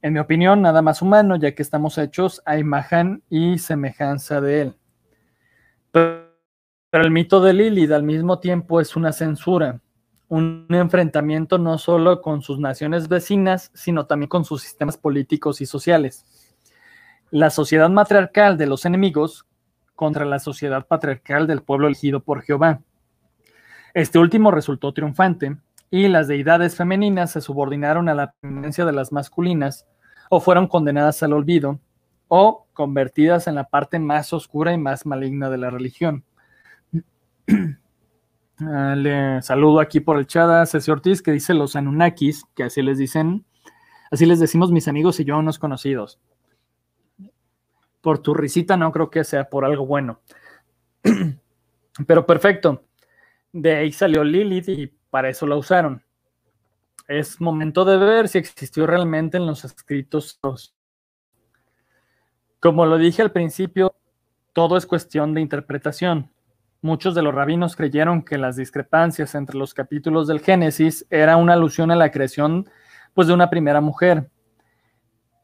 En mi opinión, nada más humano, ya que estamos hechos a imagen y semejanza de él. Pero, el mito de Lilith al mismo tiempo es una censura, un enfrentamiento no solo con sus naciones vecinas, sino también con sus sistemas políticos y sociales. La sociedad matriarcal de los enemigos contra la sociedad patriarcal del pueblo elegido por Jehová. Este último resultó triunfante, y las deidades femeninas se subordinaron a la tendencia de las masculinas o fueron condenadas al olvido o convertidas en la parte más oscura y más maligna de la religión. Ah, le saludo aquí por el chat a Ceci Ortiz que dice los Anunnakis, que así les dicen, así les decimos mis amigos y yo unos conocidos. Por tu risita no creo que sea por algo bueno. Pero perfecto. de ahí salió Lilith y para eso la usaron. Es momento de ver si existió realmente en los escritos. Como lo dije al principio, todo es cuestión de interpretación. Muchos de los rabinos creyeron que las discrepancias entre los capítulos del Génesis era una alusión a la creación pues, de una primera mujer.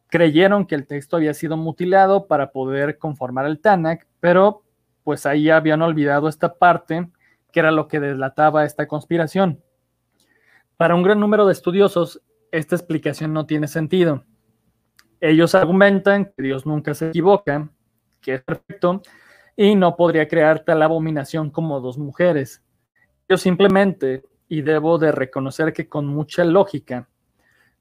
Creyeron que el texto había sido mutilado para poder conformar el Tanakh, pero pues ahí habían olvidado esta parte que era lo que delataba esta conspiración. Para un gran número de estudiosos, esta explicación no tiene sentido. Ellos argumentan que Dios nunca se equivoca, que es perfecto, y no podría crear tal abominación como dos mujeres. Ellos simplemente, y debo de reconocer que con mucha lógica,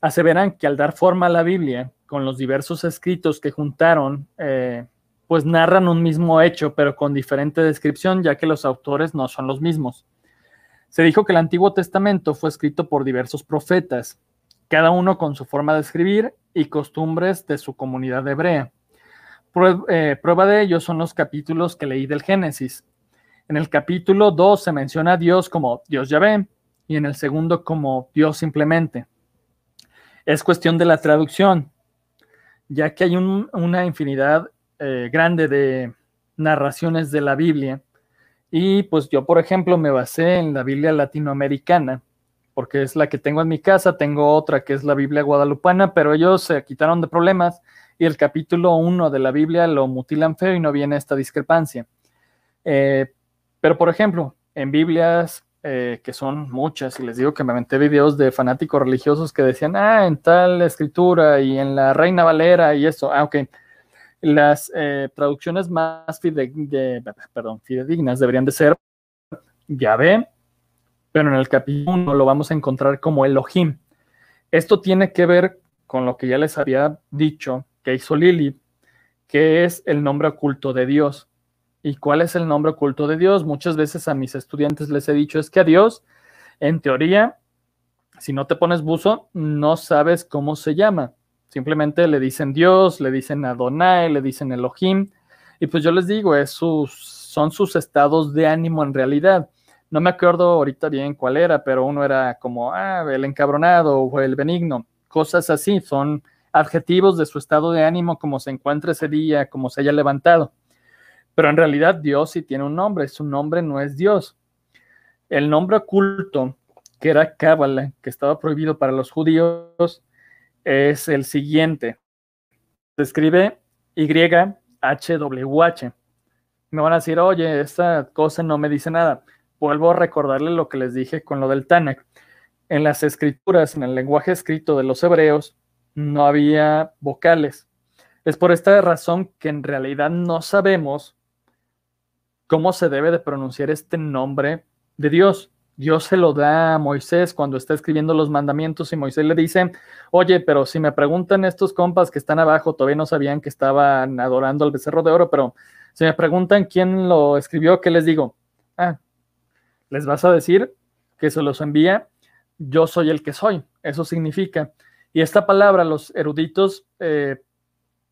aseveran que al dar forma a la Biblia, con los diversos escritos que juntaron, eh, pues narran un mismo hecho, pero con diferente descripción, ya que los autores no son los mismos. Se dijo que el Antiguo Testamento fue escrito por diversos profetas, cada uno con su forma de escribir y costumbres de su comunidad hebrea. Eh, prueba, de ello son los capítulos que leí del Génesis. En el capítulo 2 se menciona a Dios como Dios Yahvé y en el segundo como Dios simplemente. Es cuestión de la traducción, ya que hay una infinidad eh, grande de narraciones de la Biblia y pues yo, por ejemplo, me basé en la Biblia latinoamericana, porque es la que tengo en mi casa, tengo otra que es la Biblia guadalupana, pero ellos se quitaron de problemas y el capítulo 1 de la Biblia lo mutilan feo y no viene esta discrepancia. Eh, pero, por ejemplo, en Biblias, eh, que son muchas, y les digo que me aventé videos de fanáticos religiosos que decían, ah, en tal escritura y en la Reina Valera y eso, ah, ok las eh, traducciones más fidedignas deberían de ser Yahvé, pero en el capítulo 1 lo vamos a encontrar como Elohim. Esto tiene que ver con lo que ya les había dicho que hizo Lili, que es el nombre oculto de Dios. ¿Y cuál es el nombre oculto de Dios? Muchas veces a mis estudiantes les he dicho es que a Dios, en teoría, si no te pones buzo, no sabes cómo se llama. Simplemente le dicen Dios, le dicen Adonai, le dicen Elohim. Y pues yo les digo, es sus, son sus estados de ánimo en realidad. No me acuerdo ahorita bien cuál era, pero uno era como ah, el encabronado o el benigno. Cosas así, son adjetivos de su estado de ánimo, como se encuentra ese día, como se haya levantado. Pero en realidad Dios sí tiene un nombre, su nombre no es Dios. El nombre oculto, que era Cábala, que estaba prohibido para los judíos, es el siguiente. Se escribe YHWH. Me van a decir, oye, esta cosa no me dice nada. Vuelvo a recordarle lo que les dije con lo del Tanakh. En las escrituras, en el lenguaje escrito de los hebreos, no había vocales. Es por esta razón que en realidad no sabemos cómo se debe de pronunciar este nombre de Dios. Dios se lo da a Moisés cuando está escribiendo los mandamientos y Moisés le dice, oye, pero si me preguntan estos compas que están abajo, todavía no sabían que estaban adorando al becerro de oro, pero si me preguntan quién lo escribió, ¿qué les digo? Ah, les vas a decir que se los envía, yo soy el que soy, eso significa. Y esta palabra los eruditos eh,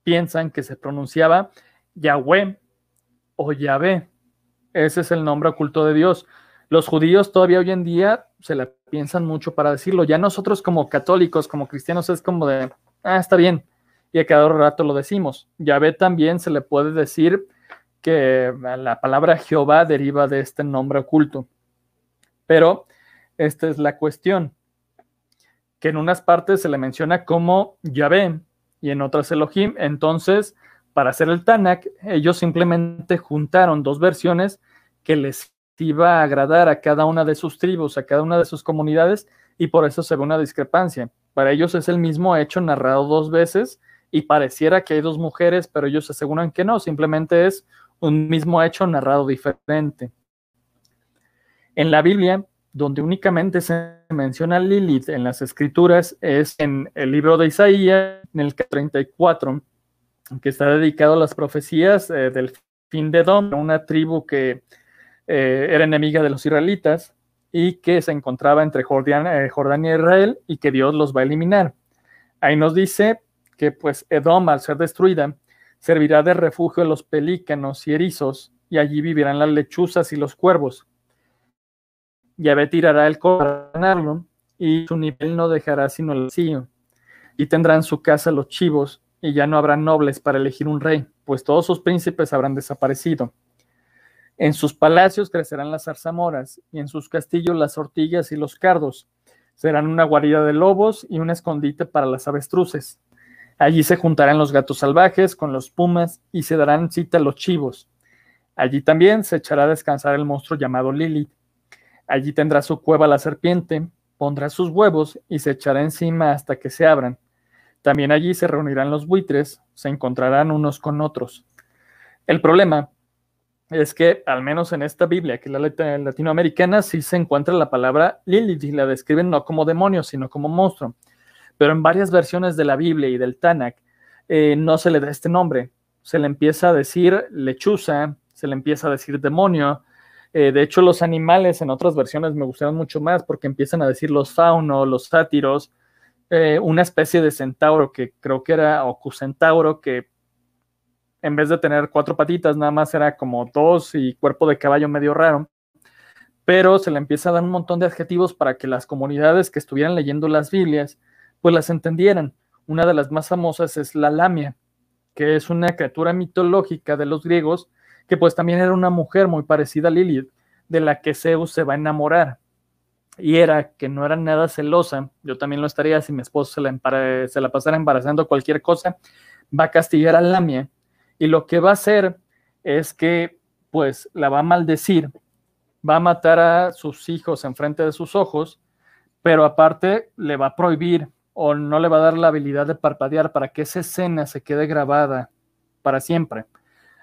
piensan que se pronunciaba Yahweh o Yahvé. Ese es el nombre oculto de Dios los judíos todavía hoy en día se la piensan mucho para decirlo. Ya nosotros como católicos, como cristianos, es como de, ah, está bien. Y a cada rato lo decimos. Yahvé también se le puede decir que la palabra Jehová deriva de este nombre oculto. Pero esta es la cuestión, que en unas partes se le menciona como Yahvé y en otras Elohim. Entonces, para hacer el Tanakh, ellos simplemente juntaron dos versiones que les iba a agradar a cada una de sus tribus, a cada una de sus comunidades, y por eso se ve una discrepancia. Para ellos es el mismo hecho narrado dos veces y pareciera que hay dos mujeres, pero ellos aseguran que no, simplemente es un mismo hecho narrado diferente. En la Biblia, donde únicamente se menciona Lilith en las escrituras, es en el libro de Isaías, en el 34, que está dedicado a las profecías eh, del fin de Dom, una tribu que eh, era enemiga de los israelitas y que se encontraba entre Jordania, eh, Jordania y Israel y que Dios los va a eliminar. Ahí nos dice que pues Edom al ser destruida servirá de refugio a los pelícanos y erizos y allí vivirán las lechuzas y los cuervos. Yahvé tirará el corazón para ganarlo, y su nivel no dejará sino el vacío. Y tendrán su casa los chivos, y ya no habrá nobles para elegir un rey, pues todos sus príncipes habrán desaparecido. En sus palacios crecerán las zarzamoras, y en sus castillos las ortigas y los cardos. Serán una guarida de lobos y un escondite para las avestruces. Allí se juntarán los gatos salvajes con los pumas y se darán cita los chivos. Allí también se echará a descansar el monstruo llamado Lilith. Allí tendrá su cueva la serpiente, pondrá sus huevos y se echará encima hasta que se abran. También allí se reunirán los buitres, se encontrarán unos con otros. El problema es que, al menos en esta Biblia, que es la latinoamericana, sí se encuentra la palabra Lilith y la describen no como demonio, sino como monstruo. Pero en varias versiones de la Biblia y del Tanakh eh, no se le da este nombre. Se le empieza a decir lechuza, se le empieza a decir demonio. Eh, de hecho, los animales en otras versiones me gustaron mucho más porque empiezan a decir los faunos, los sátiros, eh, una especie de centauro que creo que era ocusentauro, que en vez de tener cuatro patitas, nada más era como dos y cuerpo de caballo medio raro. Pero se le empieza a dar un montón de adjetivos para que las comunidades que estuvieran leyendo las Biblias, pues las entendieran. Una de las más famosas es la lamia, que es una criatura mitológica de los griegos, que pues también era una mujer muy parecida a Lilith, de la que Zeus se va a enamorar. Y era que no era nada celosa, yo también lo estaría si mi esposo se la, se la pasara embarazando cualquier cosa, va a castigar a Lamia y lo que va a hacer es que pues la va a maldecir, va a matar a sus hijos en frente de sus ojos, pero aparte le va a prohibir o no le va a dar la habilidad de parpadear para que esa escena se quede grabada para siempre.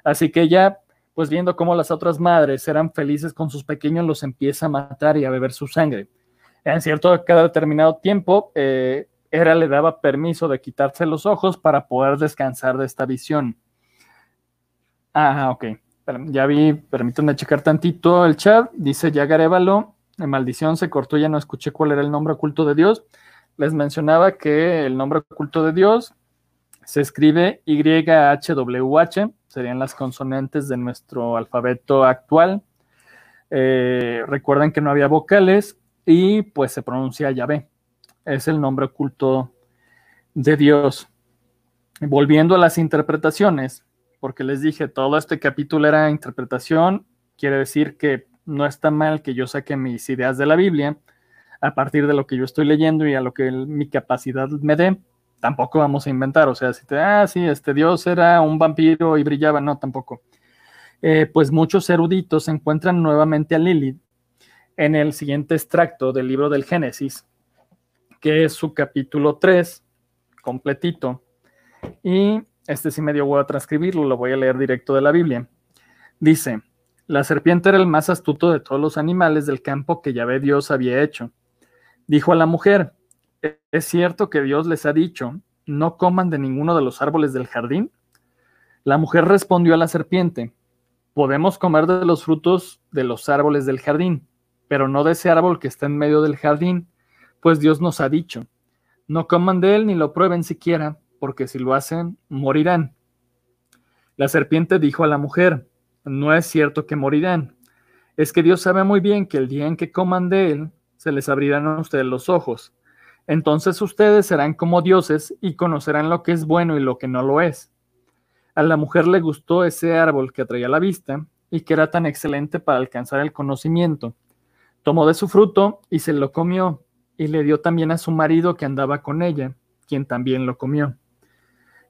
Así que ella, pues viendo cómo las otras madres eran felices con sus pequeños, los empieza a matar y a beber su sangre. En cierto, cada determinado tiempo, eh, le daba permiso de quitarse los ojos para poder descansar de esta visión. Ah, ok. Ya vi, permítanme checar tantito el chat. Dice Yagarévalo, en maldición se cortó, ya no escuché cuál era el nombre oculto de Dios. Les mencionaba que el nombre oculto de Dios se escribe YHWH, serían las consonantes de nuestro alfabeto actual. Eh, recuerden que no había vocales y pues se pronuncia Yahvé. Es el nombre oculto de Dios. Volviendo a las interpretaciones, porque les dije, todo este capítulo era interpretación, quiere decir que no está mal que yo saque mis ideas de la Biblia a partir de lo que yo estoy leyendo y a lo que mi capacidad me dé. Tampoco vamos a inventar, o sea, si te, ah, sí, este Dios era un vampiro y brillaba, no, tampoco. Eh, pues muchos eruditos encuentran nuevamente a Lilith en el siguiente extracto del libro del Génesis, que es su capítulo 3, completito. Y este sí me dio a transcribirlo, lo voy a leer directo de la Biblia. Dice, la serpiente era el más astuto de todos los animales del campo que Yahvé Dios había hecho. Dijo a la mujer, ¿es cierto que Dios les ha dicho, no coman de ninguno de los árboles del jardín? La mujer respondió a la serpiente, podemos comer de los frutos de los árboles del jardín, pero no de ese árbol que está en medio del jardín, pues Dios nos ha dicho, no coman de él ni lo prueben siquiera, porque si lo hacen, morirán. La serpiente dijo a la mujer, no es cierto que morirán. Es que Dios sabe muy bien que el día en que coman de él, se les abrirán a ustedes los ojos. Entonces ustedes serán como dioses y conocerán lo que es bueno y lo que no lo es. A la mujer le gustó ese árbol que atraía la vista y que era tan excelente para alcanzar el conocimiento. Tomó de su fruto y se lo comió, y le dio también a su marido que andaba con ella, quien también lo comió.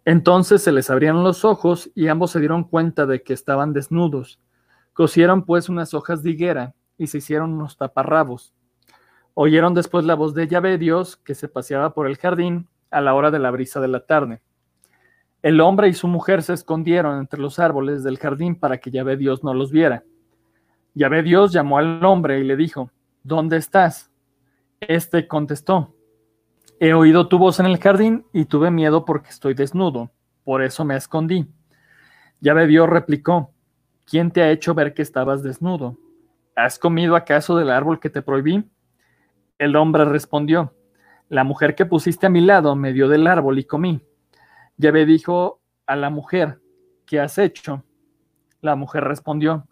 Entonces se les abrieron los ojos y ambos se dieron cuenta de que estaban desnudos. Cosieron pues unas hojas de higuera y se hicieron unos taparrabos. Oyeron después la voz de Yahvé Dios que se paseaba por el jardín a la hora de la brisa de la tarde. El hombre y su mujer se escondieron entre los árboles del jardín para que Yahvé Dios no los viera. Yahvé Dios llamó al hombre y le dijo, ¿Dónde estás? Este contestó, He oído tu voz en el jardín y tuve miedo porque estoy desnudo, por eso me escondí. Ya Dios replicó, ¿quién te ha hecho ver que estabas desnudo? ¿Has comido acaso del árbol que te prohibí? El hombre respondió, la mujer que pusiste a mi lado me dio del árbol y comí. Yahvé dijo a la mujer, ¿qué has hecho? La mujer respondió,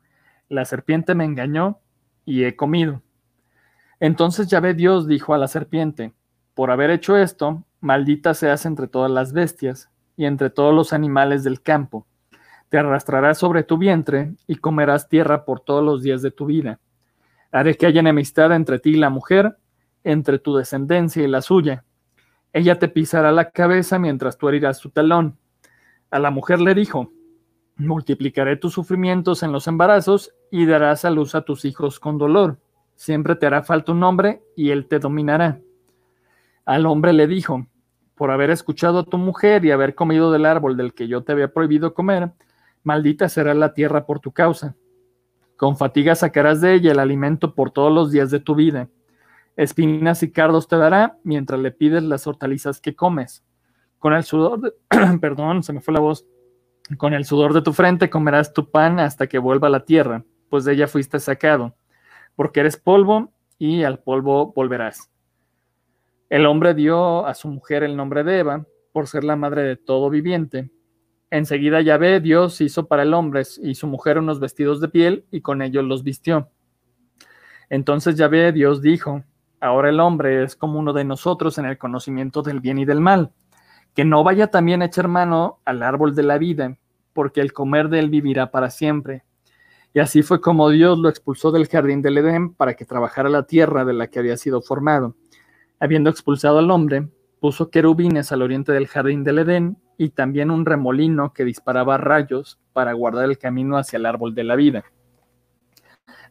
la serpiente me engañó y he comido. Entonces Yahvé Dios dijo a la serpiente, por haber hecho esto, maldita seas entre todas las bestias y entre todos los animales del campo. Te arrastrarás sobre tu vientre y comerás tierra por todos los días de tu vida. Haré que haya enemistad entre ti y la mujer, entre tu descendencia y la suya. Ella te pisará la cabeza mientras tú herirás su talón. A la mujer le dijo, multiplicaré tus sufrimientos en los embarazos y darás a luz a tus hijos con dolor. Siempre te hará falta un hombre y él te dominará. Al hombre le dijo, por haber escuchado a tu mujer y haber comido del árbol del que yo te había prohibido comer, maldita será la tierra por tu causa. Con fatiga sacarás de ella el alimento por todos los días de tu vida. Espinas y cardos te dará mientras le pides las hortalizas que comes. Con el sudor, de, perdón, se me fue la voz. Con el sudor de tu frente comerás tu pan hasta que vuelva a la tierra, pues de ella fuiste sacado, porque eres polvo y al polvo volverás. El hombre dio a su mujer el nombre de Eva, por ser la madre de todo viviente. Enseguida Yahvé, Dios hizo para el hombre y su mujer unos vestidos de piel y con ellos los vistió. Entonces Yahvé, Dios dijo, ahora el hombre es como uno de nosotros en el conocimiento del bien y del mal que no vaya también a echar mano al árbol de la vida, porque el comer de él vivirá para siempre. Y así fue como Dios lo expulsó del jardín del Edén para que trabajara la tierra de la que había sido formado. Habiendo expulsado al hombre, puso querubines al oriente del jardín del Edén y también un remolino que disparaba rayos para guardar el camino hacia el árbol de la vida.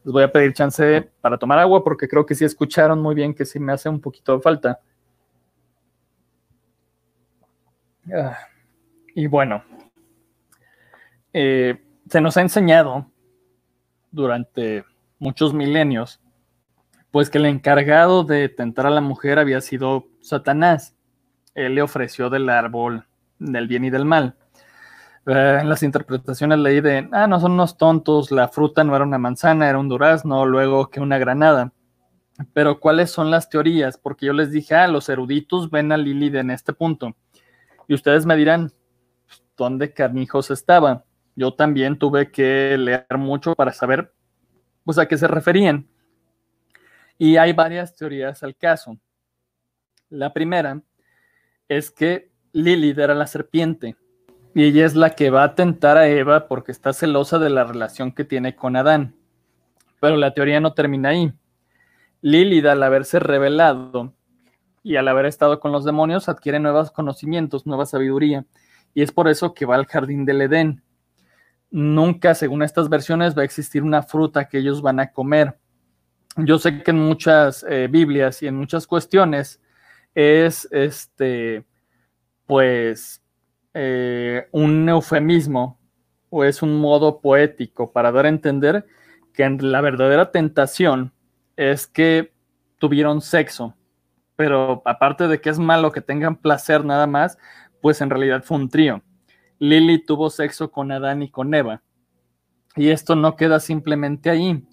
Les voy a pedir chance para tomar agua porque creo que sí escucharon muy bien que sí me hace un poquito de falta. Ah, y bueno, eh, se nos ha enseñado durante muchos milenios, pues que el encargado de tentar a la mujer había sido Satanás. Él le ofreció del árbol del bien y del mal. Eh, en las interpretaciones leí de, ah, no son unos tontos, la fruta no era una manzana, era un durazno, luego que una granada. Pero ¿cuáles son las teorías? Porque yo les dije, ah, los eruditos ven a Lilith en este punto. Y ustedes me dirán, ¿dónde carnijos estaba? Yo también tuve que leer mucho para saber pues, a qué se referían. Y hay varias teorías al caso. La primera es que Lilith era la serpiente y ella es la que va a tentar a Eva porque está celosa de la relación que tiene con Adán. Pero la teoría no termina ahí. Lilith, al haberse revelado, y al haber estado con los demonios adquiere nuevos conocimientos, nueva sabiduría. Y es por eso que va al jardín del Edén. Nunca, según estas versiones, va a existir una fruta que ellos van a comer. Yo sé que en muchas eh, Biblias y en muchas cuestiones es este, pues, eh, un eufemismo o es un modo poético para dar a entender que la verdadera tentación es que tuvieron sexo pero aparte de que es malo que tengan placer nada más, pues en realidad fue un trío. Lily tuvo sexo con Adán y con Eva. Y esto no queda simplemente ahí,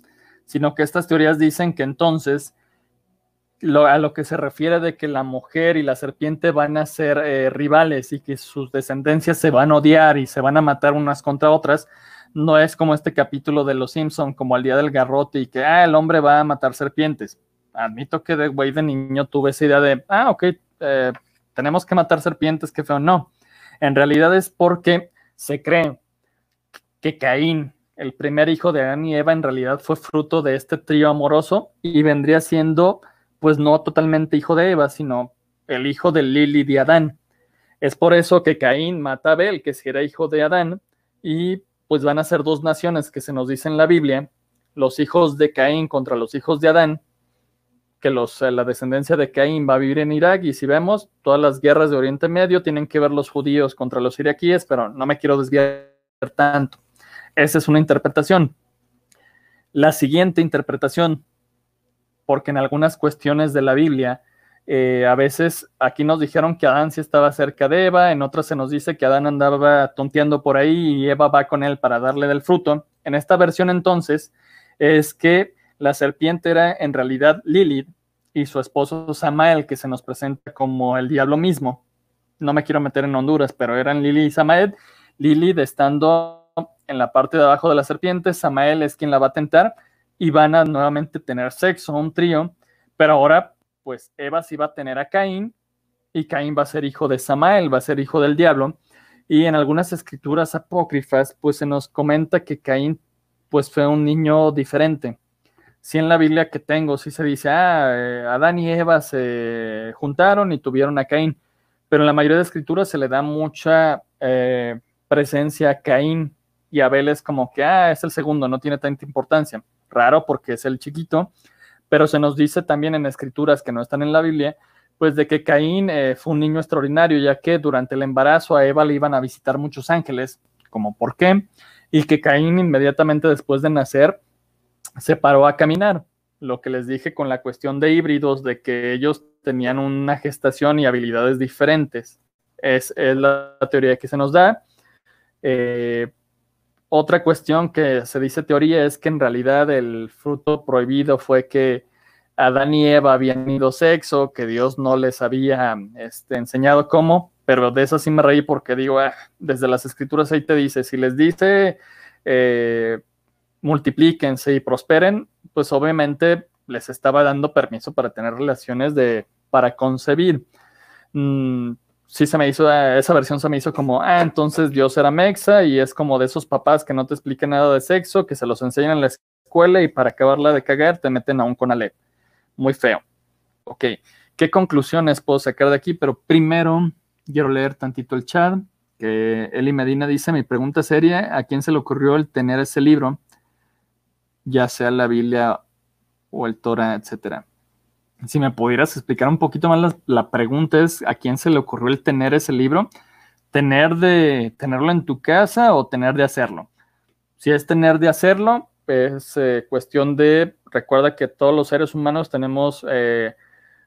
sino que estas teorías dicen que entonces a lo que se refiere de que la mujer y la serpiente van a ser eh, rivales y que sus descendencias se van a odiar y se van a matar unas contra otras, no es como este capítulo de Los Simpson, como al día del garrote y que ah, el hombre va a matar serpientes admito que de güey de niño tuve esa idea de, ah, ok, eh, tenemos que matar serpientes, qué feo. No, en realidad es porque se cree que Caín, el primer hijo de Adán y Eva, en realidad fue fruto de este trío amoroso y vendría siendo, pues no totalmente hijo de Eva, sino el hijo de Lili de Adán. Es por eso que Caín mata a Abel, que si era hijo de Adán, y pues van a ser dos naciones que se nos dice en la Biblia, los hijos de Caín contra los hijos de Adán, que los, eh, la descendencia de Caín va a vivir en Irak y si vemos todas las guerras de Oriente Medio tienen que ver los judíos contra los iraquíes, pero no me quiero desviar tanto. Esa es una interpretación. La siguiente interpretación, porque en algunas cuestiones de la Biblia, eh, a veces aquí nos dijeron que Adán sí estaba cerca de Eva, en otras se nos dice que Adán andaba tonteando por ahí y Eva va con él para darle del fruto. En esta versión entonces es que la serpiente era en realidad Lilith y su esposo Samael, que se nos presenta como el diablo mismo. No me quiero meter en Honduras, pero eran Lilith y Samael. Lilith estando en la parte de abajo de la serpiente, Samael es quien la va a tentar y van a nuevamente tener sexo, un trío, Pero ahora, pues Eva sí va a tener a Caín y Caín va a ser hijo de Samael, va a ser hijo del diablo. Y en algunas escrituras apócrifas, pues se nos comenta que Caín, pues fue un niño diferente. Si en la Biblia que tengo, sí se dice, ah, eh, Adán y Eva se juntaron y tuvieron a Caín, pero en la mayoría de escrituras se le da mucha eh, presencia a Caín y Abel es como que, ah, es el segundo, no tiene tanta importancia. Raro porque es el chiquito, pero se nos dice también en escrituras que no están en la Biblia, pues de que Caín eh, fue un niño extraordinario, ya que durante el embarazo a Eva le iban a visitar muchos ángeles, como por qué, y que Caín inmediatamente después de nacer se paró a caminar, lo que les dije con la cuestión de híbridos, de que ellos tenían una gestación y habilidades diferentes. Es, es la teoría que se nos da. Eh, otra cuestión que se dice teoría es que en realidad el fruto prohibido fue que Adán y Eva habían tenido sexo, que Dios no les había este, enseñado cómo, pero de eso sí me reí porque digo, ah, desde las escrituras ahí te dice, si les dice eh, multiplíquense y prosperen, pues obviamente les estaba dando permiso para tener relaciones de, para concebir. Mm, sí se me hizo, ah, esa versión se me hizo como, ah, entonces Dios era mexa y es como de esos papás que no te expliquen nada de sexo, que se los enseñan en la escuela y para acabarla de cagar te meten aún con Alep muy feo. Ok, ¿qué conclusiones puedo sacar de aquí? Pero primero quiero leer tantito el chat, que Eli Medina dice, mi pregunta seria, ¿a quién se le ocurrió el tener ese libro? Ya sea la Biblia o el Torah, etcétera. Si me pudieras explicar un poquito más, la, pregunta es, ¿a quién se le ocurrió el tener ese libro? ¿Tener de tenerlo en tu casa o tener de hacerlo? Si es tener de hacerlo, es eh, cuestión de, recuerda que todos los seres humanos tenemos eh,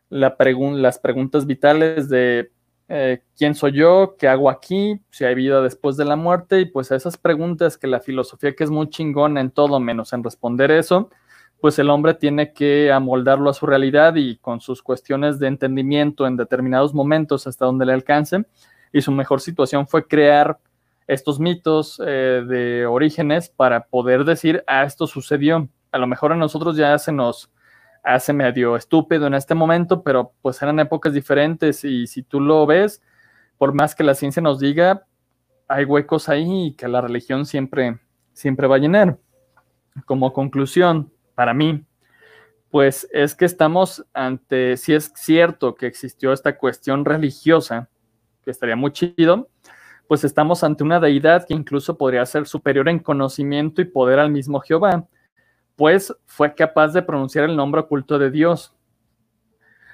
la las preguntas vitales de eh, quién soy yo, qué hago aquí, si hay vida después de la muerte, y pues esas preguntas que la filosofía que es muy chingona en todo menos en responder eso, pues el hombre tiene que amoldarlo a su realidad y con sus cuestiones de entendimiento en determinados momentos hasta donde le alcance. Y su mejor situación fue crear estos mitos eh, de orígenes para poder decir, ah, esto sucedió. A lo mejor a nosotros ya se nos hace medio estúpido en este momento, pero pues eran épocas diferentes y si tú lo ves, por más que la ciencia nos diga, hay huecos ahí que la religión siempre, siempre va a llenar. Como conclusión, para mí, pues es que estamos ante, si es cierto que existió esta cuestión religiosa, que estaría muy chido, pues estamos ante una deidad que incluso podría ser superior en conocimiento y poder al mismo Jehová, pues fue capaz de pronunciar el nombre oculto de Dios.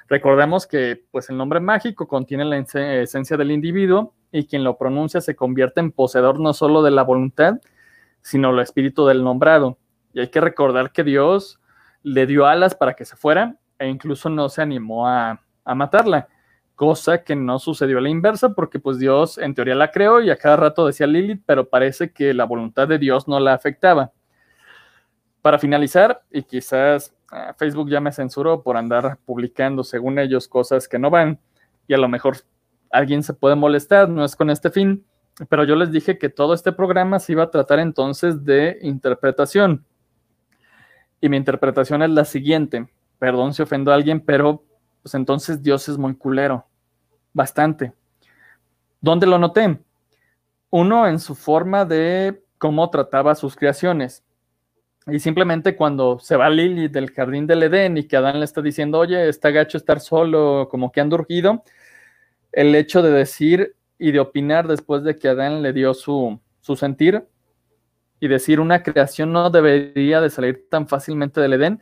Recordemos que pues el nombre mágico contiene la esencia del individuo y quien lo pronuncia se convierte en poseedor no solo de la voluntad, sino el espíritu del nombrado. Y hay que recordar que Dios le dio alas para que se fuera e incluso no se animó a, matarla cosa que no sucedió a la inversa porque pues Dios en teoría la creó y a cada rato decía Lilith, pero parece que la voluntad de Dios no la afectaba. Para finalizar, y quizás ah, Facebook ya me censuró por andar publicando según ellos cosas que no van y a lo mejor alguien se puede molestar, no es con este fin, pero yo les dije que todo este programa se iba a tratar entonces de interpretación. Y mi interpretación es la siguiente, perdón si ofendo a alguien, pero pues entonces Dios es muy culero, bastante. ¿Dónde lo noté? Uno, en su forma de cómo trataba sus creaciones. Y simplemente cuando se va Lili del jardín del Edén y que Adán le está diciendo, oye, está gacho estar solo, como que han urgido, el hecho de decir y de opinar después de que Adán le dio su, su sentir y decir una creación no debería de salir tan fácilmente del Edén,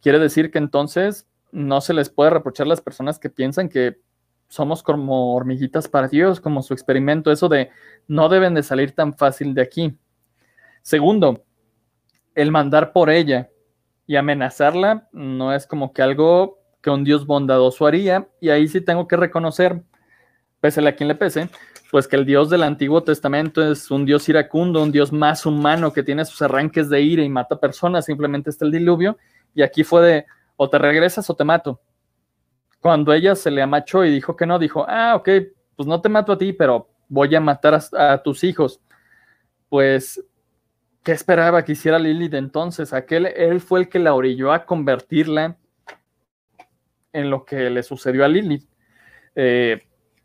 quiere decir que entonces no se les puede reprochar a las personas que piensan que somos como hormiguitas para Dios, como su experimento, eso de no deben de salir tan fácil de aquí. Segundo, el mandar por ella y amenazarla no es como que algo que un Dios bondadoso haría, y ahí sí tengo que reconocer, pese a quien le pese, pues que el Dios del Antiguo Testamento es un Dios iracundo, un Dios más humano que tiene sus arranques de ira y mata personas, simplemente está el diluvio, y aquí fue de, o te regresas o te mato. Cuando ella se le amachó y dijo que no, dijo, ah, ok, pues no te mato a ti, pero voy a matar a, tus hijos. Pues, ¿qué esperaba que hiciera Lilith entonces? Aquel, él fue el que la orilló a convertirla en lo que le sucedió a Lilith. Eh,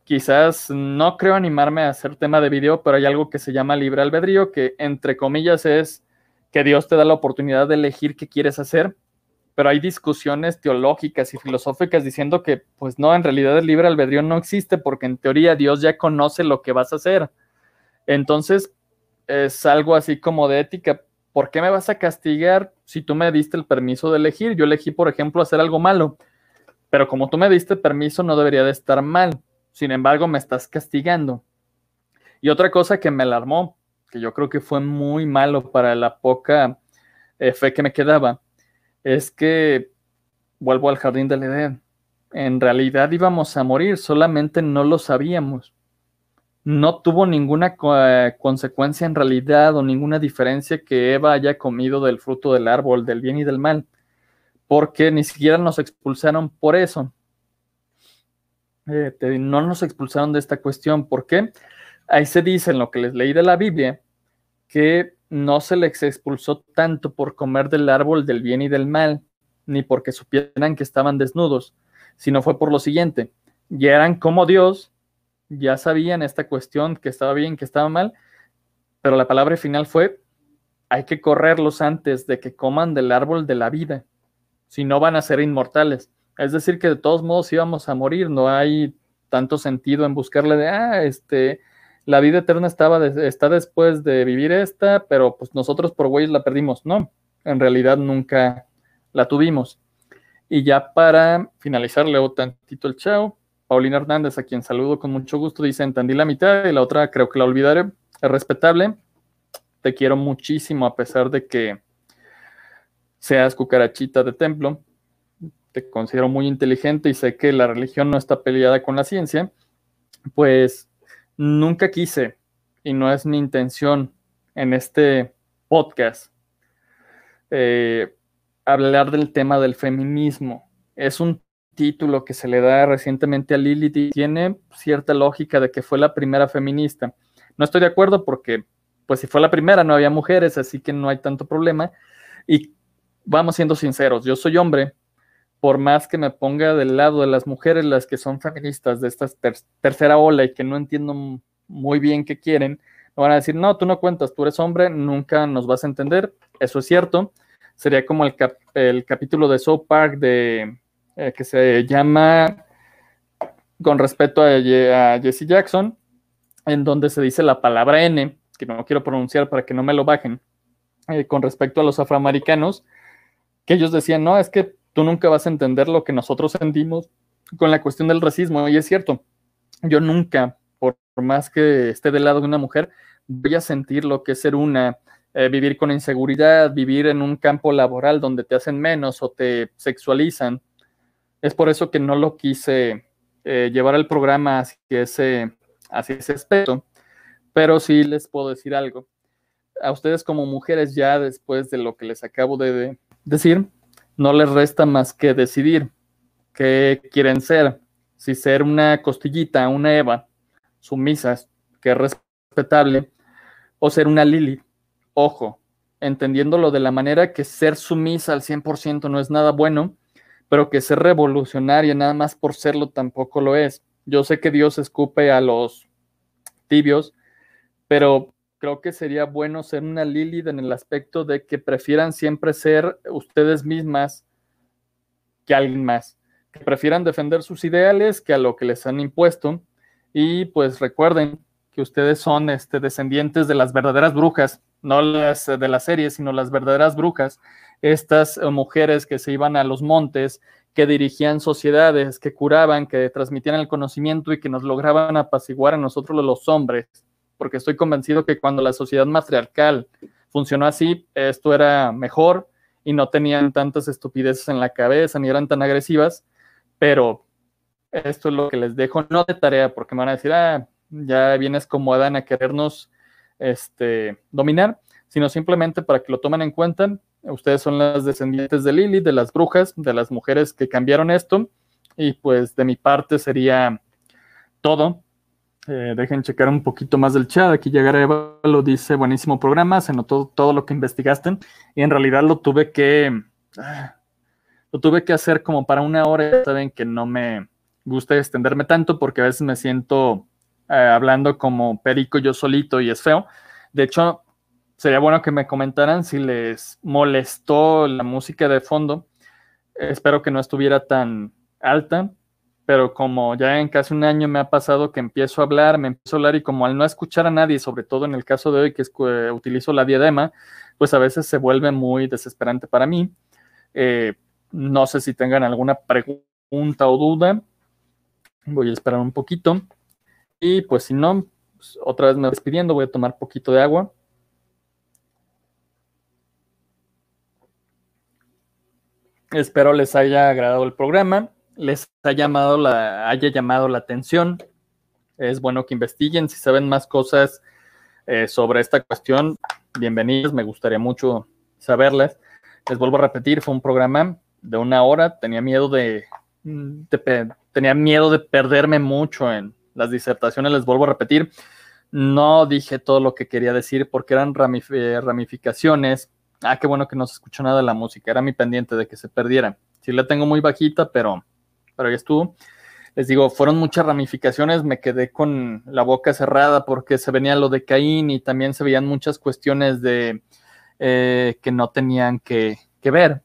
quizás no creo animarme a hacer tema de video, pero hay algo que se llama libre albedrío, que entre comillas es que Dios te da la oportunidad de elegir qué quieres hacer, pero hay discusiones teológicas y filosóficas diciendo que, pues no, en realidad el libre albedrío no existe porque en teoría Dios ya conoce lo que vas a hacer. Entonces, es algo así como de ética. ¿Por qué me vas a castigar si tú me diste el permiso de elegir? Yo elegí, por ejemplo, hacer algo malo, pero como tú me diste permiso, no debería de estar mal. Sin embargo, me estás castigando. Y otra cosa que me alarmó, que yo creo que fue muy malo para la poca eh, fe que me quedaba, es que vuelvo al jardín del Edén. En realidad íbamos a morir, solamente no lo sabíamos no tuvo ninguna consecuencia en realidad o ninguna diferencia que Eva haya comido del fruto del árbol, del bien y del mal, porque ni siquiera nos expulsaron por eso. Eh, no nos expulsaron de esta cuestión. ¿Por qué? Ahí se dice en lo que les leí de la Biblia que no se les expulsó tanto por comer del árbol del bien y del mal, ni porque supieran que estaban desnudos, sino fue por lo siguiente, ya eran como Dios ya sabían esta cuestión, que estaba bien, que estaba mal, pero la palabra final fue, hay que correrlos antes de que coman del árbol de la vida, si no van a ser inmortales. Es decir, que de todos modos íbamos a morir, no hay tanto sentido en buscarle de, ah, este, la vida eterna estaba está después de vivir esta, pero pues nosotros por güeyes la perdimos. No, en realidad nunca la tuvimos. Y ya para finalizar, leo tantito el chao. Paulina Hernández, a quien saludo con mucho gusto, dice, entendí la mitad y la otra creo que la olvidaré. Es respetable. Te quiero muchísimo a pesar de que seas cucarachita de templo. Considero muy inteligente y sé que la religión no está peleada con la ciencia. Pues nunca quise y no es mi intención en este podcast eh, hablar del tema del feminismo. Es un título que se le da recientemente a Lilith tiene cierta lógica de que fue la primera feminista. No estoy de acuerdo porque, pues si fue la primera, no había mujeres, así que no hay tanto problema. Y vamos siendo sinceros, yo soy hombre, por más que me ponga del lado de las mujeres, las que son feministas de esta tercera ola y que no entiendo muy bien qué quieren, me van a decir, no, tú no cuentas, tú eres hombre, nunca nos vas a entender. Eso es cierto. Sería como el, capítulo de South Park de eh, que se llama Con respeto a, Jesse Jackson, en donde se dice la palabra N, que no quiero pronunciar para que no me lo bajen, eh, con respecto a los afroamericanos, que ellos decían, no, es que tú nunca vas a entender lo que nosotros sentimos con la cuestión del racismo, y es cierto, yo nunca, por más que esté del lado de una mujer, voy a sentir lo que es ser una, eh, vivir con inseguridad, vivir en un campo laboral donde te hacen menos o te sexualizan, es por eso que no lo quise eh, llevar el programa hacia ese, hacia ese aspecto, pero sí les puedo decir algo. A ustedes como mujeres ya después de lo que les acabo de decir, no les resta más que decidir qué quieren ser. Si ser una costillita, una Eva, sumisas, que es respetable, o ser una Lili. Ojo, entendiéndolo de la manera que ser sumisa al 100% no es nada bueno, pero que ser revolucionaria nada más por serlo tampoco lo es. Yo sé que Dios escupe a los tibios, pero creo que sería bueno ser una Lilith en el aspecto de que prefieran siempre ser ustedes mismas que alguien más, que prefieran defender sus ideales que a lo que les han impuesto. Y pues recuerden que ustedes son este, descendientes de las verdaderas brujas, no las de la serie, sino las verdaderas brujas estas eh, mujeres que se iban a los montes, que dirigían sociedades, que curaban, que transmitían el conocimiento y que nos lograban apaciguar a nosotros los hombres, porque estoy convencido que cuando la sociedad matriarcal funcionó así, esto era mejor y no tenían tantas estupideces en la cabeza ni eran tan agresivas, pero esto es lo que les dejo, no de tarea, porque me van a decir, ah, ya vienes como Adán a querernos este, dominar, sino simplemente para que lo tomen en cuenta Ustedes son las descendientes de Lili, de las brujas, de las mujeres que cambiaron esto. Y pues de mi parte sería todo. Eh, dejen checar un poquito más del chat. Aquí llegará lo dice, buenísimo programa, se notó todo lo que investigaste. Y en realidad lo tuve que... Ah, Lo tuve que hacer como para una hora. Saben que no me gusta extenderme tanto porque a veces me siento eh, hablando como perico yo solito y es feo. De hecho, sería bueno que me comentaran si les molestó la música de fondo. Espero que no estuviera tan alta, pero como ya en casi un año me ha pasado que empiezo a hablar, me empiezo a hablar y como al no escuchar a nadie, sobre todo en el caso de hoy que utilizo la diadema, pues a veces se vuelve muy desesperante para mí. Eh, no sé si tengan alguna pregunta o duda. Voy a esperar un poquito. Y pues si no, pues, otra vez me despidiendo, voy a tomar poquito de agua. Espero les haya agradado el programa, les haya llamado la, haya llamado la atención. Es bueno que investiguen. Si saben más cosas eh, sobre esta cuestión, bienvenidos. Me gustaría mucho saberles. Les vuelvo a repetir, fue un programa de una hora. Tenía miedo de, de tenía miedo de perderme mucho en las disertaciones. Les vuelvo a repetir. No dije todo lo que quería decir porque eran ramificaciones Ah, qué bueno que no se escuchó nada de la música. Era mi pendiente de que se perdiera. Sí la tengo muy bajita, pero, pero ya estuvo. Les digo, fueron muchas ramificaciones. Me quedé con la boca cerrada porque se venía lo de Caín y también se veían muchas cuestiones de eh, que no tenían que, ver.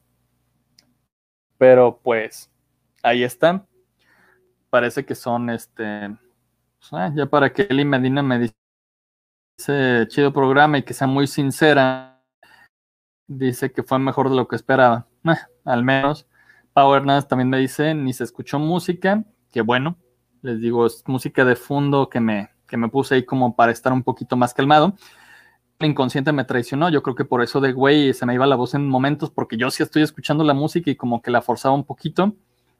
Pero pues ahí está. Parece que son este. Pues, ah, ya para que Eli Medina me dice chido programa y que sea muy sincera Dice que fue mejor de lo que esperaba. Eh, al menos. Pau Hernández también me dice, ni se escuchó música, que bueno, les digo, es música de fondo que me, que me puse ahí como para estar un poquito más calmado. El inconsciente me traicionó, yo creo que por eso de güey se me iba la voz en momentos, porque yo sí estoy escuchando la música y como que la forzaba un poquito.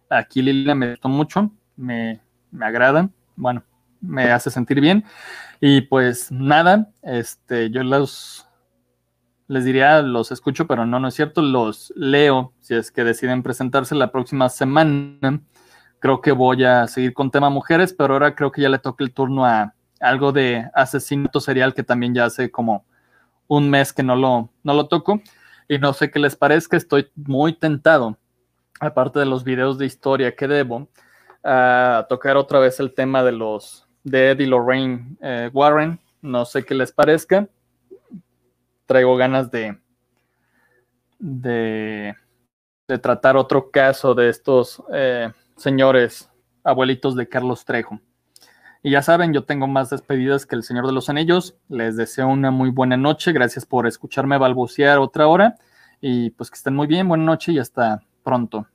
Aquí Lilia me gustó mucho, me, me agrada, bueno, me hace sentir bien. Y pues nada, este, yo los les diría, los escucho, pero no, no es cierto, los leo si es que deciden presentarse la próxima semana. Creo que voy a seguir con tema mujeres, pero ahora creo que ya le toca el turno a algo de asesinato serial que también ya hace como un mes que no lo, no lo toco. Y no sé qué les parezca, estoy muy tentado, aparte de los videos de historia que debo, a tocar otra vez el tema de los de Eddie Lorraine eh, Warren. No sé qué les parezca traigo ganas de, de, tratar otro caso de estos eh, señores abuelitos de Carlos Trejo. Y ya saben, yo tengo más despedidas que el Señor de los Anillos. Les deseo una muy buena noche. Gracias por escucharme balbucear otra hora. Y pues que estén muy bien. Buena noche y hasta pronto.